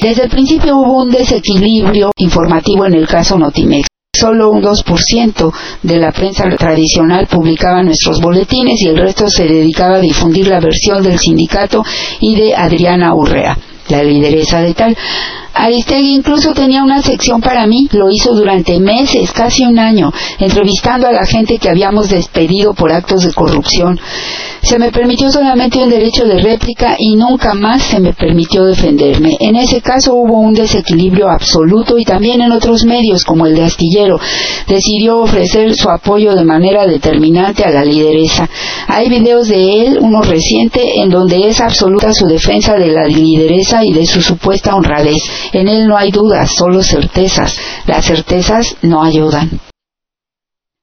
[SPEAKER 2] Desde el principio hubo un desequilibrio informativo en el caso Notimex. Solo un 2% de la prensa tradicional publicaba nuestros boletines y el resto se dedicaba a difundir la versión del sindicato y de Adriana Urrea, la lideresa de tal. Aristegui incluso tenía una sección para mí, lo hizo durante meses, casi un año, entrevistando a la gente que habíamos despedido por actos de corrupción. Se me permitió solamente un derecho de réplica y nunca más se me permitió defenderme. En ese caso hubo un desequilibrio absoluto y también en otros medios como el de Astillero decidió ofrecer su apoyo de manera determinante a la lideresa. Hay videos de él, uno reciente, en donde es absoluta su defensa de la lideresa y de su supuesta honradez. En él no hay dudas, solo certezas. Las certezas no ayudan.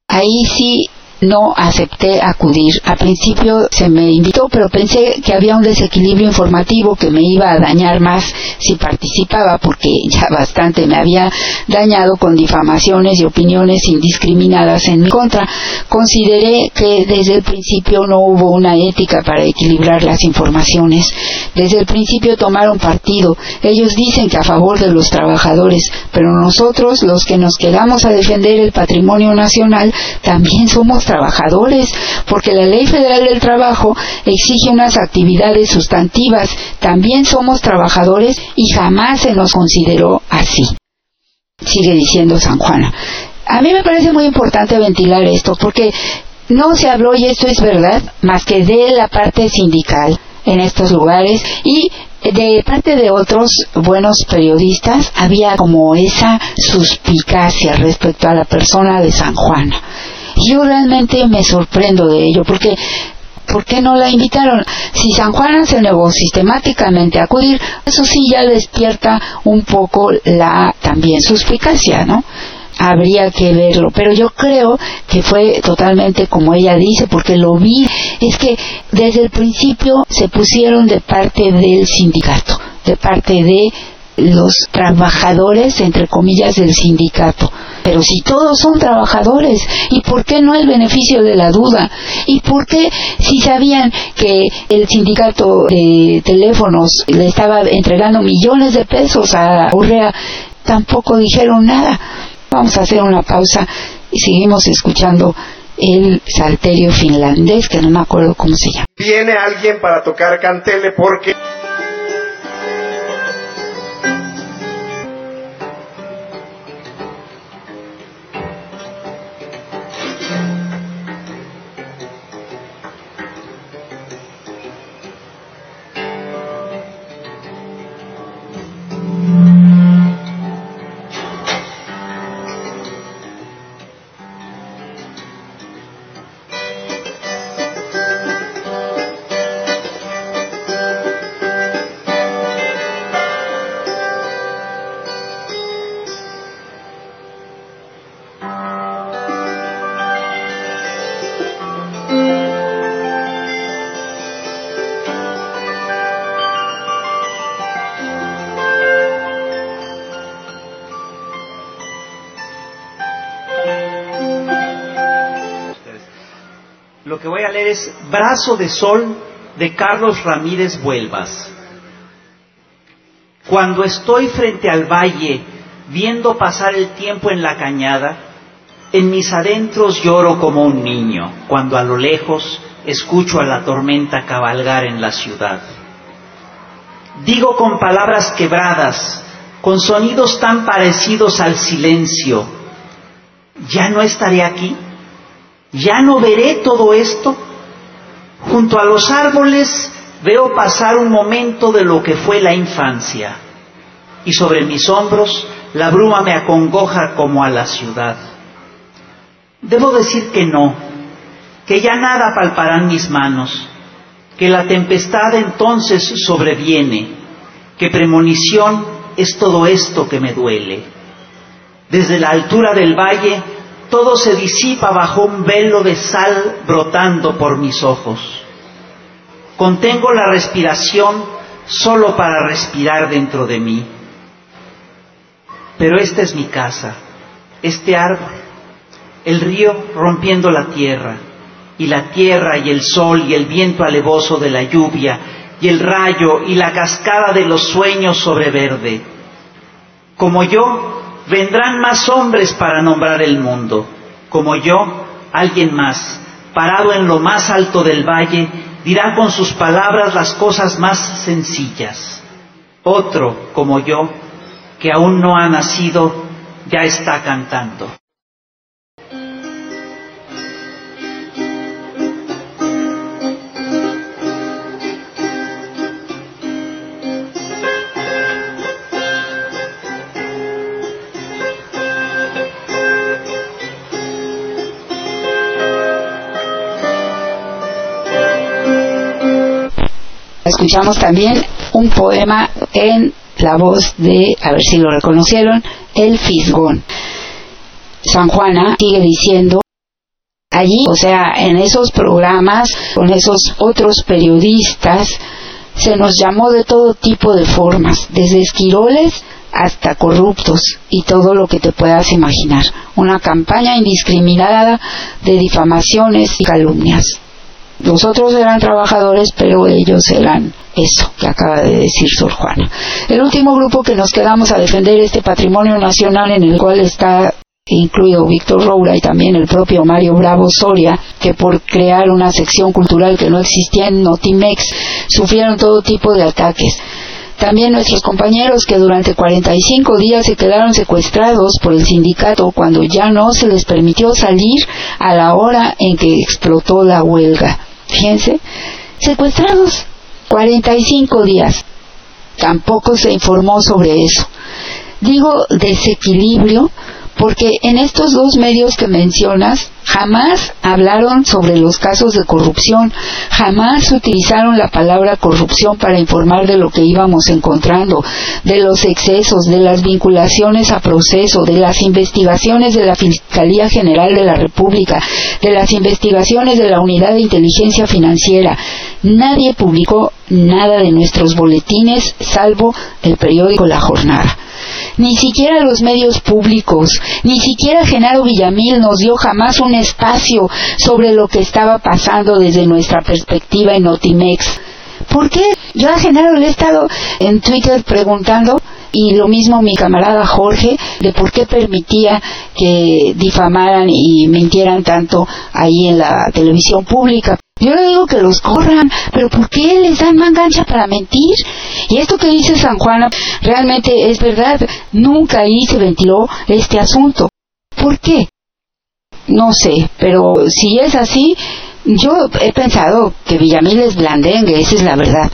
[SPEAKER 2] ahí sí no acepté acudir. Al principio se me invitó, pero pensé que había un desequilibrio informativo que me iba a dañar más si participaba, porque <laughs> ya bastante me había dañado con difamaciones y opiniones indiscriminadas en mi contra. Consideré que desde el principio no hubo una ética para equilibrar las informaciones. Desde el principio tomaron partido. Ellos dicen que a favor de los trabajadores, pero nosotros, los que nos quedamos a defender el patrimonio nacional, también somos trabajadores, porque la Ley Federal del Trabajo exige unas actividades sustantivas. También somos trabajadores y jamás se nos consideró así. Sigue diciendo San Juana. A mí me parece muy importante ventilar esto, porque no se habló, y esto es verdad, más que de la parte sindical en estos lugares y de parte de otros buenos periodistas había como esa suspicacia respecto a la persona de San Juana. Yo realmente me sorprendo de ello porque ¿por qué no la invitaron? Si San Juana se negó sistemáticamente a acudir, eso sí ya despierta un poco la también suspicacia, ¿no? Habría que verlo, pero yo creo que fue totalmente como ella dice, porque lo vi, es que desde el principio se pusieron de parte del sindicato, de parte de los trabajadores, entre comillas, del sindicato. Pero si todos son trabajadores, ¿y por qué no el beneficio de la duda? ¿Y por qué si sabían que el sindicato de teléfonos le estaba entregando millones de pesos a Urrea, tampoco dijeron nada? Vamos a hacer una pausa y seguimos escuchando el salterio finlandés, que no me acuerdo cómo se llama.
[SPEAKER 3] Viene alguien para tocar cantele porque...
[SPEAKER 17] Lo que voy a leer es Brazo de Sol de Carlos Ramírez Vuelvas. Cuando estoy frente al valle viendo pasar el tiempo en la cañada, en mis adentros lloro como un niño cuando a lo lejos escucho a la tormenta cabalgar en la ciudad. Digo con palabras quebradas, con sonidos tan parecidos al silencio, ¿ya no estaré aquí? ¿Ya no veré todo esto? Junto a los árboles veo pasar un momento de lo que fue la infancia y sobre mis hombros la bruma me acongoja como a la ciudad. Debo decir que no, que ya nada palparán mis manos, que la tempestad entonces sobreviene, que premonición es todo esto que me duele. Desde la altura del valle todo se disipa bajo un velo de sal brotando por mis ojos. Contengo la respiración solo para respirar dentro de mí. Pero esta es mi casa, este árbol, el río rompiendo la tierra, y la tierra y el sol y el viento alevoso de la lluvia, y el rayo y la cascada de los sueños sobre verde. Como yo, vendrán más hombres para nombrar el mundo. Como yo, alguien más, parado en lo más alto del valle, dirá con sus palabras las cosas más sencillas. Otro, como yo, que aún no ha nacido, ya está cantando.
[SPEAKER 2] Escuchamos también un poema en la voz de, a ver si lo reconocieron, El Fisgón. San Juana sigue diciendo, Allí, o sea, en esos programas, con esos otros periodistas, se nos llamó de todo tipo de formas, desde esquiroles hasta corruptos y todo lo que te puedas imaginar. Una campaña indiscriminada de difamaciones y calumnias. Los otros eran trabajadores, pero ellos eran eso que acaba de decir Sor Juana. El último grupo que nos quedamos a defender este patrimonio nacional en el cual está incluido Víctor Roura y también el propio Mario Bravo Soria, que por crear una sección cultural que no existía en Notimex, sufrieron todo tipo de ataques. También nuestros compañeros que durante 45 días se quedaron secuestrados por el sindicato cuando ya no se les permitió salir a la hora en que explotó la huelga. Fíjense, secuestrados 45 días. Tampoco se informó sobre eso. Digo desequilibrio porque en estos dos medios que mencionas jamás hablaron sobre los casos de corrupción, jamás utilizaron la palabra corrupción para informar de lo que íbamos encontrando, de los excesos, de las vinculaciones a proceso, de las investigaciones de la Fiscalía General de la República, de las investigaciones de la Unidad de Inteligencia Financiera. Nadie publicó nada de nuestros boletines salvo el periódico La Jornada ni siquiera los medios públicos, ni siquiera Genaro Villamil nos dio jamás un espacio sobre lo que estaba pasando desde nuestra perspectiva en Notimex. ¿Por qué? Yo a Genaro le he estado en Twitter preguntando y lo mismo mi camarada Jorge de por qué permitía que difamaran y mintieran tanto ahí en la televisión pública. Yo le digo que los corran, pero ¿por qué les dan mangancha para mentir? Y esto que dice San Juana realmente es verdad. Nunca ahí se ventiló este asunto. ¿Por qué? No sé, pero si es así, yo he pensado que Villamil es blandengue, esa es la verdad.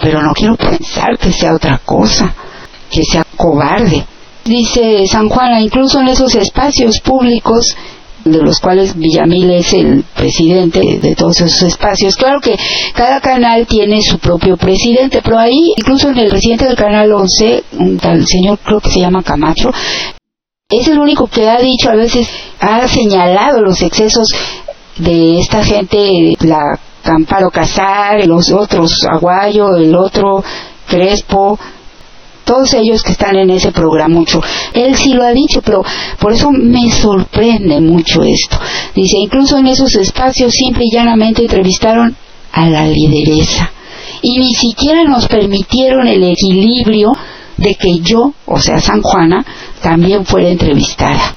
[SPEAKER 2] Pero no quiero pensar que sea otra cosa, que sea cobarde. Dice San Juana, incluso en esos espacios públicos de los cuales Villamil es el presidente de todos esos espacios. Claro que cada canal tiene su propio presidente, pero ahí, incluso en el presidente del canal 11, un tal señor creo que se llama Camacho, es el único que ha dicho, a veces ha señalado los excesos de esta gente, la Camparo Casar, los otros Aguayo, el otro Crespo, todos ellos que están en ese programa mucho. Él sí lo ha dicho, pero por eso me sorprende mucho esto. Dice, incluso en esos espacios simple y llanamente entrevistaron a la lideresa y ni siquiera nos permitieron el equilibrio de que yo, o sea, San Juana, también fuera entrevistada.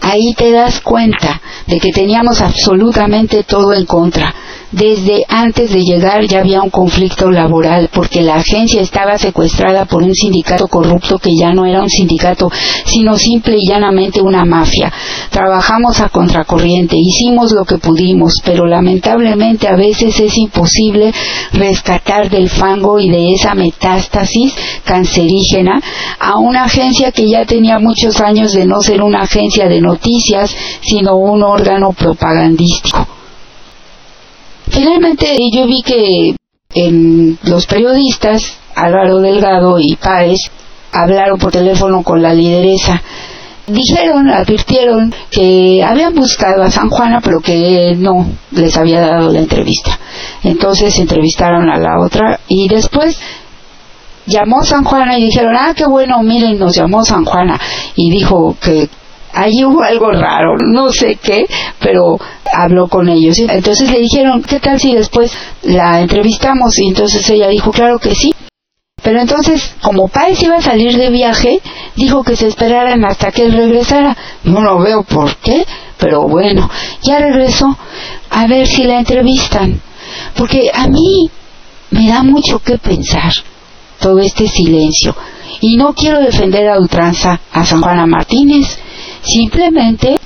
[SPEAKER 2] Ahí te das cuenta de que teníamos absolutamente todo en contra desde antes de llegar ya había un conflicto laboral porque la agencia estaba secuestrada por un sindicato corrupto que ya no era un sindicato, sino simple y llanamente una mafia. Trabajamos a contracorriente, hicimos lo que pudimos, pero lamentablemente a veces es imposible rescatar del fango y de esa metástasis cancerígena a una agencia que ya tenía muchos años de no ser una agencia de noticias, sino un órgano propagandístico. Finalmente yo vi que en los periodistas, Álvaro Delgado y Páez, hablaron por teléfono con la lideresa. Dijeron, advirtieron que habían buscado a San Juana, pero que no les había dado la entrevista. Entonces entrevistaron a la otra y después llamó San Juana y dijeron, ah, qué bueno, miren, nos llamó San Juana y dijo que allí hubo algo raro, no sé qué, pero habló con ellos. Entonces le dijeron, ¿qué tal si después la entrevistamos? Y entonces ella dijo, claro que sí. Pero entonces, como Páez iba a salir de viaje, dijo que se esperaran hasta que él regresara. No lo veo por qué, pero bueno, ya regresó. A ver si la entrevistan. Porque a mí me da mucho que pensar todo este silencio. Y no quiero defender a ultranza a San Juana Martínez, Simplemente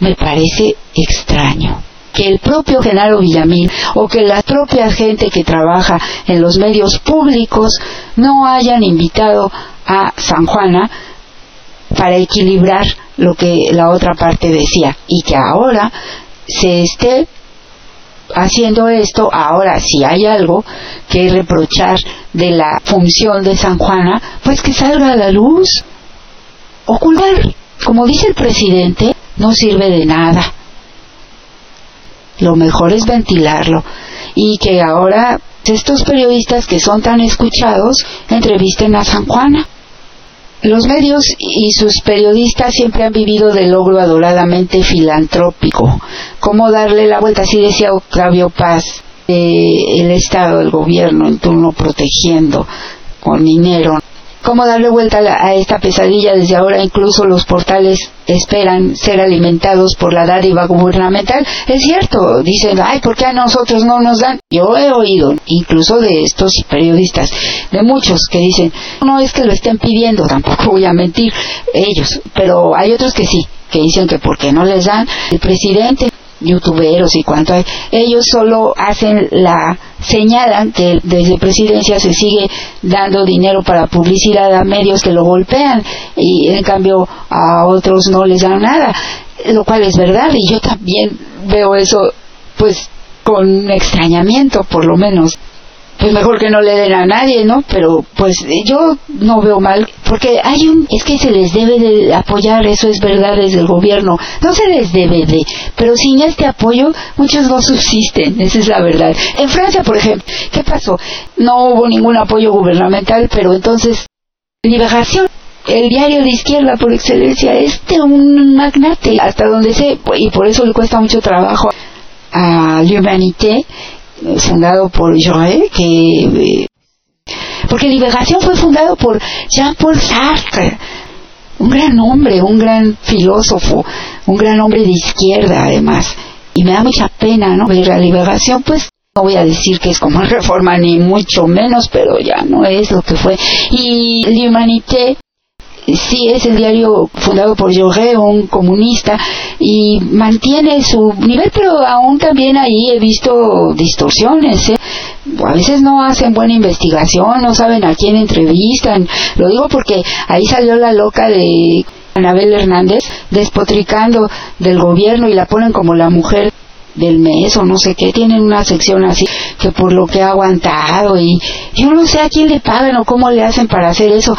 [SPEAKER 2] me parece extraño que el propio Genaro Villamil o que la propia gente que trabaja en los medios públicos no hayan invitado a San Juana para equilibrar lo que la otra parte decía y que ahora se esté haciendo esto, ahora si hay algo que reprochar de la función de San Juana, pues que salga a la luz, ocultar como dice el presidente, no sirve de nada. lo mejor es ventilarlo y que ahora estos periodistas que son tan escuchados entrevisten a San Juana. Los medios y sus periodistas siempre han vivido del logro adoradamente filantrópico. ¿Cómo darle la vuelta? Así decía Octavio Paz, eh, el Estado, el gobierno en turno protegiendo con dinero cómo darle vuelta a esta pesadilla desde ahora incluso los portales esperan ser alimentados por la dádiva gubernamental. Es cierto dicen ay por qué a nosotros no nos dan yo he oído incluso de estos periodistas de muchos que dicen no es que lo estén pidiendo tampoco voy a mentir ellos pero hay otros que sí que dicen que porque no les dan el presidente youtuberos y cuanto hay, ellos solo hacen la, señalan que desde presidencia se sigue dando dinero para publicidad a medios que lo golpean y en cambio a otros no les dan nada, lo cual es verdad y yo también veo eso pues con extrañamiento por lo menos pues mejor que no le den a nadie, ¿no? Pero pues yo no veo mal, porque hay un, es que se les debe de apoyar, eso es verdad desde el gobierno, no se les debe de, pero sin este apoyo muchos no subsisten, esa es la verdad. En Francia, por ejemplo, ¿qué pasó? No hubo ningún apoyo gubernamental, pero entonces, Liberación el diario de izquierda por excelencia es de un magnate, hasta donde sé, y por eso le cuesta mucho trabajo a l'Humanité fundado por Joël, que eh, porque Liberación fue fundado por Jean-Paul Sartre, un gran hombre, un gran filósofo, un gran hombre de izquierda además. Y me da mucha pena, ¿no? Ver la Liberación, pues no voy a decir que es como <laughs> reforma ni mucho menos, pero ya no es lo que fue. Y L'Humanité sí es el diario fundado por Jorge, un comunista, y mantiene su nivel, pero aún también ahí he visto distorsiones. ¿eh? A veces no hacen buena investigación, no saben a quién entrevistan. Lo digo porque ahí salió la loca de Anabel Hernández despotricando del gobierno y la ponen como la mujer del mes o no sé qué, tienen una sección así que por lo que ha aguantado y yo no sé a quién le pagan o cómo le hacen para hacer eso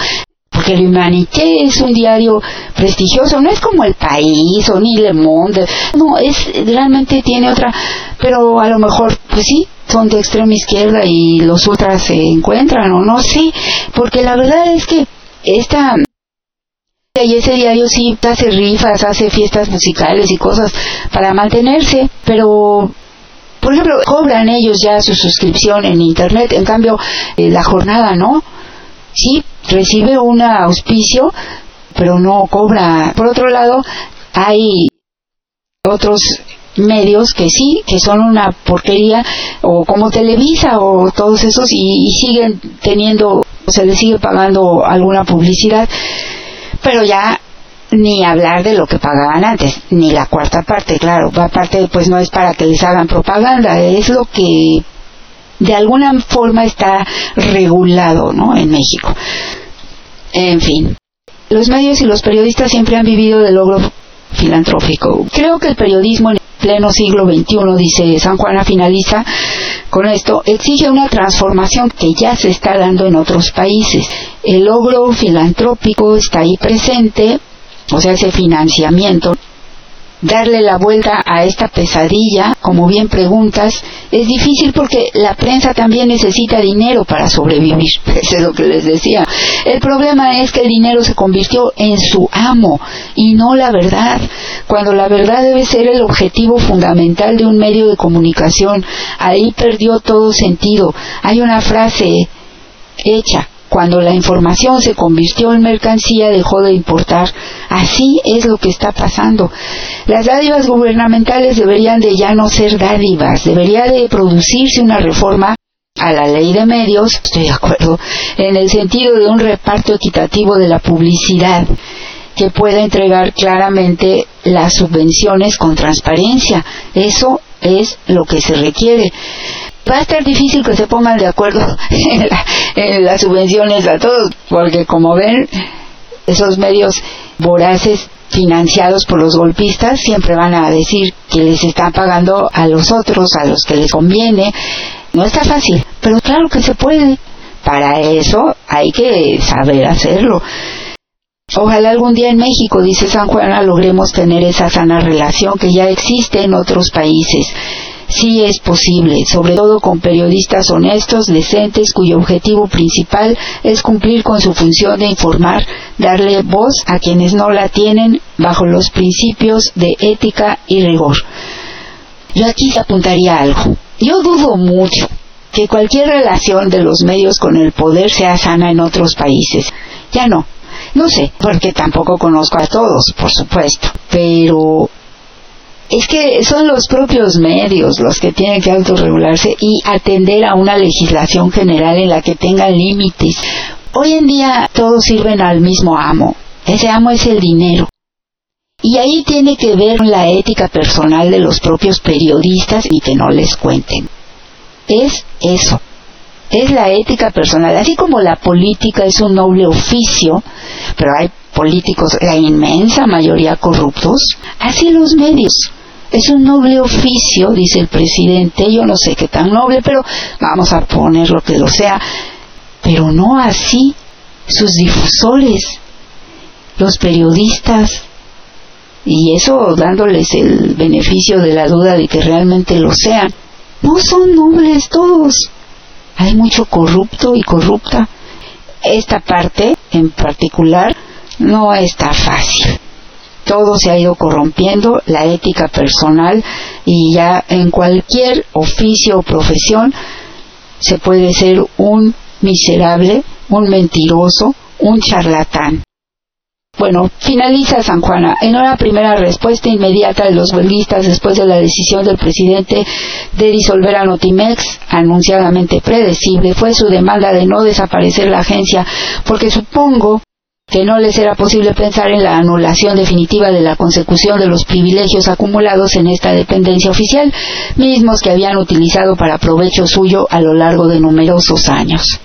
[SPEAKER 2] porque el Humanité es un diario prestigioso, no es como El País o ni Le Monde, no, es realmente tiene otra, pero a lo mejor, pues sí, son de extrema izquierda y los ultras se encuentran o no sé, porque la verdad es que esta y ese diario sí hace rifas, hace fiestas musicales y cosas para mantenerse, pero por ejemplo, cobran ellos ya su suscripción en internet, en cambio eh, la jornada no sí recibe un auspicio, pero no cobra. Por otro lado, hay otros medios que sí, que son una porquería, o como Televisa o todos esos, y, siguen teniendo, se les sigue pagando alguna publicidad, pero ya ni hablar de lo que pagaban antes, ni la cuarta parte, claro, aparte pues no es para que les hagan propaganda, es lo que de alguna forma está regulado ¿no? en México. En fin, los medios y los periodistas siempre han vivido del logro filantrófico. Creo que el periodismo en pleno siglo XXI, dice San Juana, finaliza con esto, exige una transformación que ya se está dando en otros países. El logro filantrópico está ahí presente, o sea, ese financiamiento darle la vuelta a esta pesadilla, como bien preguntas, es difícil porque la prensa también necesita dinero para sobrevivir. Eso <laughs> es lo que les decía. El problema es que el dinero se convirtió en su amo y no la verdad, cuando la verdad debe ser el objetivo fundamental de un medio de comunicación. Ahí perdió todo sentido. Hay una frase hecha cuando la información se convirtió en mercancía dejó de importar. Así es lo que está pasando. Las dádivas gubernamentales deberían de ya no ser dádivas, debería de producirse una reforma a la ley de medios, estoy de acuerdo, en el sentido de un reparto equitativo de la publicidad que pueda entregar claramente las subvenciones con transparencia. Eso es lo que se requiere va a estar difícil que se pongan de acuerdo <laughs> en, las subvenciones a todos, porque como ven, esos medios voraces financiados por los golpistas siempre van a decir que les están pagando a los otros, a los que les conviene. No está fácil, pero claro que se puede. Para eso hay que saber hacerlo. Ojalá algún día en México, dice San Juana, logremos tener esa sana relación que ya existe en otros países sí es posible, sobre todo con periodistas honestos, decentes, cuyo objetivo principal es cumplir con su función de informar, darle voz a quienes no la tienen bajo los principios de ética y rigor. Yo aquí apuntaría algo. Yo dudo mucho que cualquier relación de los medios con el poder sea sana en otros países. Ya no. No sé, porque tampoco conozco a todos, por supuesto. Pero es que son los propios medios los que tienen que autorregularse y atender a una legislación general en la que tengan límites. Hoy en día todos sirven al mismo amo. Ese amo es el dinero. Y ahí tiene que ver la ética personal de los propios periodistas y que no les cuenten. Es eso. Es la ética personal. Así como la política es un noble oficio, pero hay políticos, la inmensa mayoría corruptos, así los medios. Es un noble oficio, dice el presidente, yo no sé qué tan noble, pero vamos a poner lo que lo sea, pero no así sus difusores, los periodistas, y eso dándoles el beneficio de la duda de que realmente lo sean. No son nobles todos. Hay mucho corrupto y corrupta. Esta parte en particular no está fácil todo se ha ido corrompiendo, la ética personal y ya en cualquier oficio o profesión se puede ser un miserable, un mentiroso, un charlatán. Bueno, finaliza San Juana. En una primera respuesta inmediata de los huelguistas después de la decisión del presidente de disolver a Notimex, anunciadamente predecible, fue su demanda de no desaparecer la agencia, porque supongo que no les era posible pensar en la anulación definitiva de la consecución de los privilegios acumulados en esta dependencia oficial, mismos que habían utilizado para provecho suyo a lo largo de numerosos años.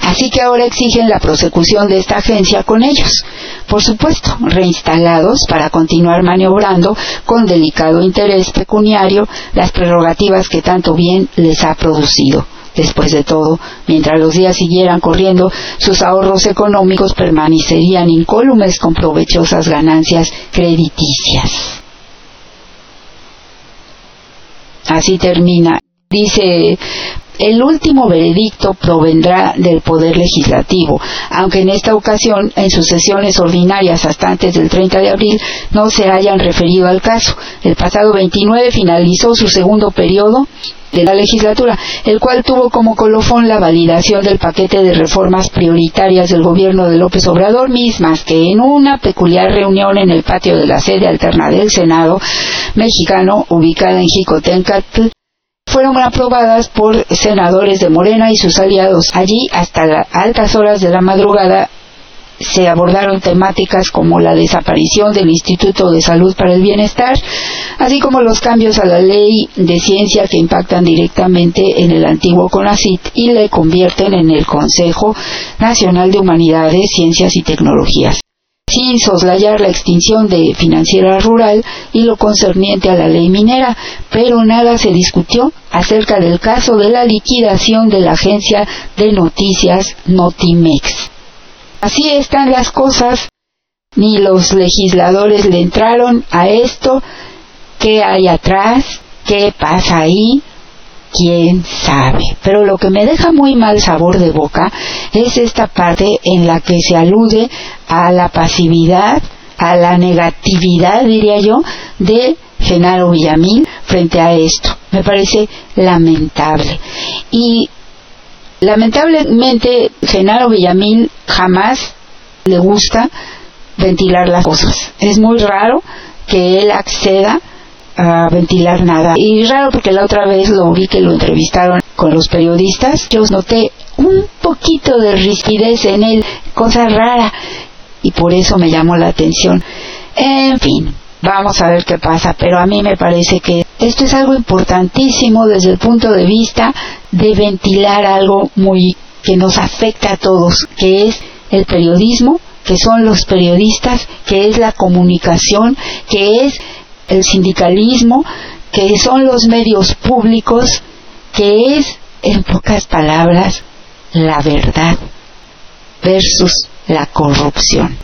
[SPEAKER 2] Así que ahora exigen la prosecución de esta agencia con ellos, por supuesto, reinstalados para continuar maniobrando con delicado interés pecuniario las prerrogativas que tanto bien les ha producido. Después de todo, mientras los días siguieran corriendo, sus ahorros económicos permanecerían incólumes con provechosas ganancias crediticias. Así termina. Dice, el último veredicto provendrá del Poder Legislativo, aunque en esta ocasión, en sus sesiones ordinarias hasta antes del 30 de abril, no se hayan referido al caso. El pasado 29 finalizó su segundo periodo de la legislatura, el cual tuvo como colofón la validación del paquete de reformas prioritarias del gobierno de López Obrador, mismas que en una peculiar reunión en el patio de la sede alterna del Senado mexicano, ubicada en Jicotencatl, fueron aprobadas por senadores de Morena y sus aliados. Allí, hasta las altas horas de la madrugada, se abordaron temáticas como la desaparición del Instituto de Salud para el Bienestar, así como los cambios a la ley de ciencia que impactan directamente en el antiguo CONACIT y le convierten en el Consejo Nacional de Humanidades, Ciencias y Tecnologías sin soslayar la extinción de financiera rural y lo concerniente a la ley minera, pero nada se discutió acerca del caso de la liquidación de la agencia de noticias Notimex. Así están las cosas, ni los legisladores le entraron a esto, qué hay atrás, qué pasa ahí, quién sabe. Pero lo que me deja muy mal sabor de boca es esta parte en la que se alude a la pasividad, a la negatividad, diría yo, de Genaro Villamil frente a esto. Me parece lamentable. Y Lamentablemente, Genaro Villamil jamás le gusta ventilar las cosas. Es muy raro que él acceda a ventilar nada. Y raro porque la otra vez lo vi que lo entrevistaron con los periodistas. Yo noté un poquito de rigidez en él, cosa rara, y por eso me llamó la atención. En fin, Vamos a ver qué pasa, pero a mí me parece que esto es algo importantísimo desde el punto de vista de ventilar algo muy que nos afecta a todos, que es el periodismo, que son los periodistas, que es la comunicación, que es el sindicalismo, que son los medios públicos, que es, en pocas palabras, la verdad versus la corrupción.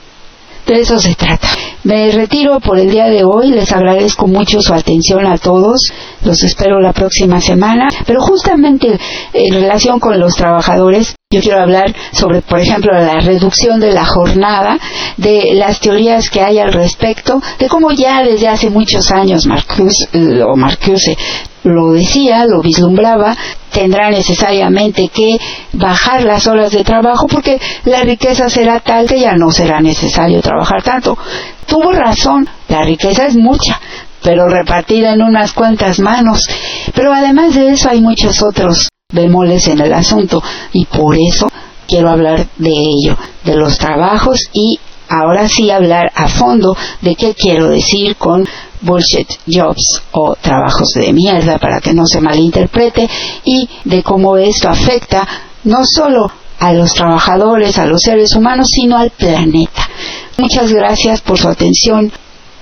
[SPEAKER 2] De eso se trata. Me retiro por el día de hoy, les agradezco mucho su atención a todos, los espero la próxima semana, pero justamente en relación con los trabajadores, yo quiero hablar sobre, por ejemplo, la reducción de la jornada, de las teorías que hay al respecto, de cómo ya desde hace muchos años Marcuse, o Marcuse lo decía, lo vislumbraba, tendrá necesariamente que bajar las horas de trabajo porque la riqueza será tal que ya no será necesario trabajar tanto. Tuvo razón, la riqueza es mucha, pero repartida en unas cuantas manos. Pero además de eso hay muchos otros bemoles en el asunto y por eso quiero hablar de ello, de los trabajos y ahora sí hablar a fondo de qué quiero decir con bullshit jobs o trabajos de mierda para que no se malinterprete y de cómo esto afecta no solo a los trabajadores, a los seres humanos, sino al planeta. Muchas gracias por su atención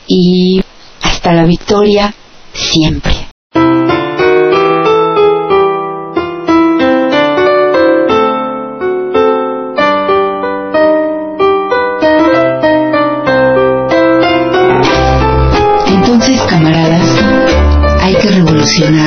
[SPEAKER 2] y hasta la victoria siempre. Entonces, camaradas, hay que revolucionar.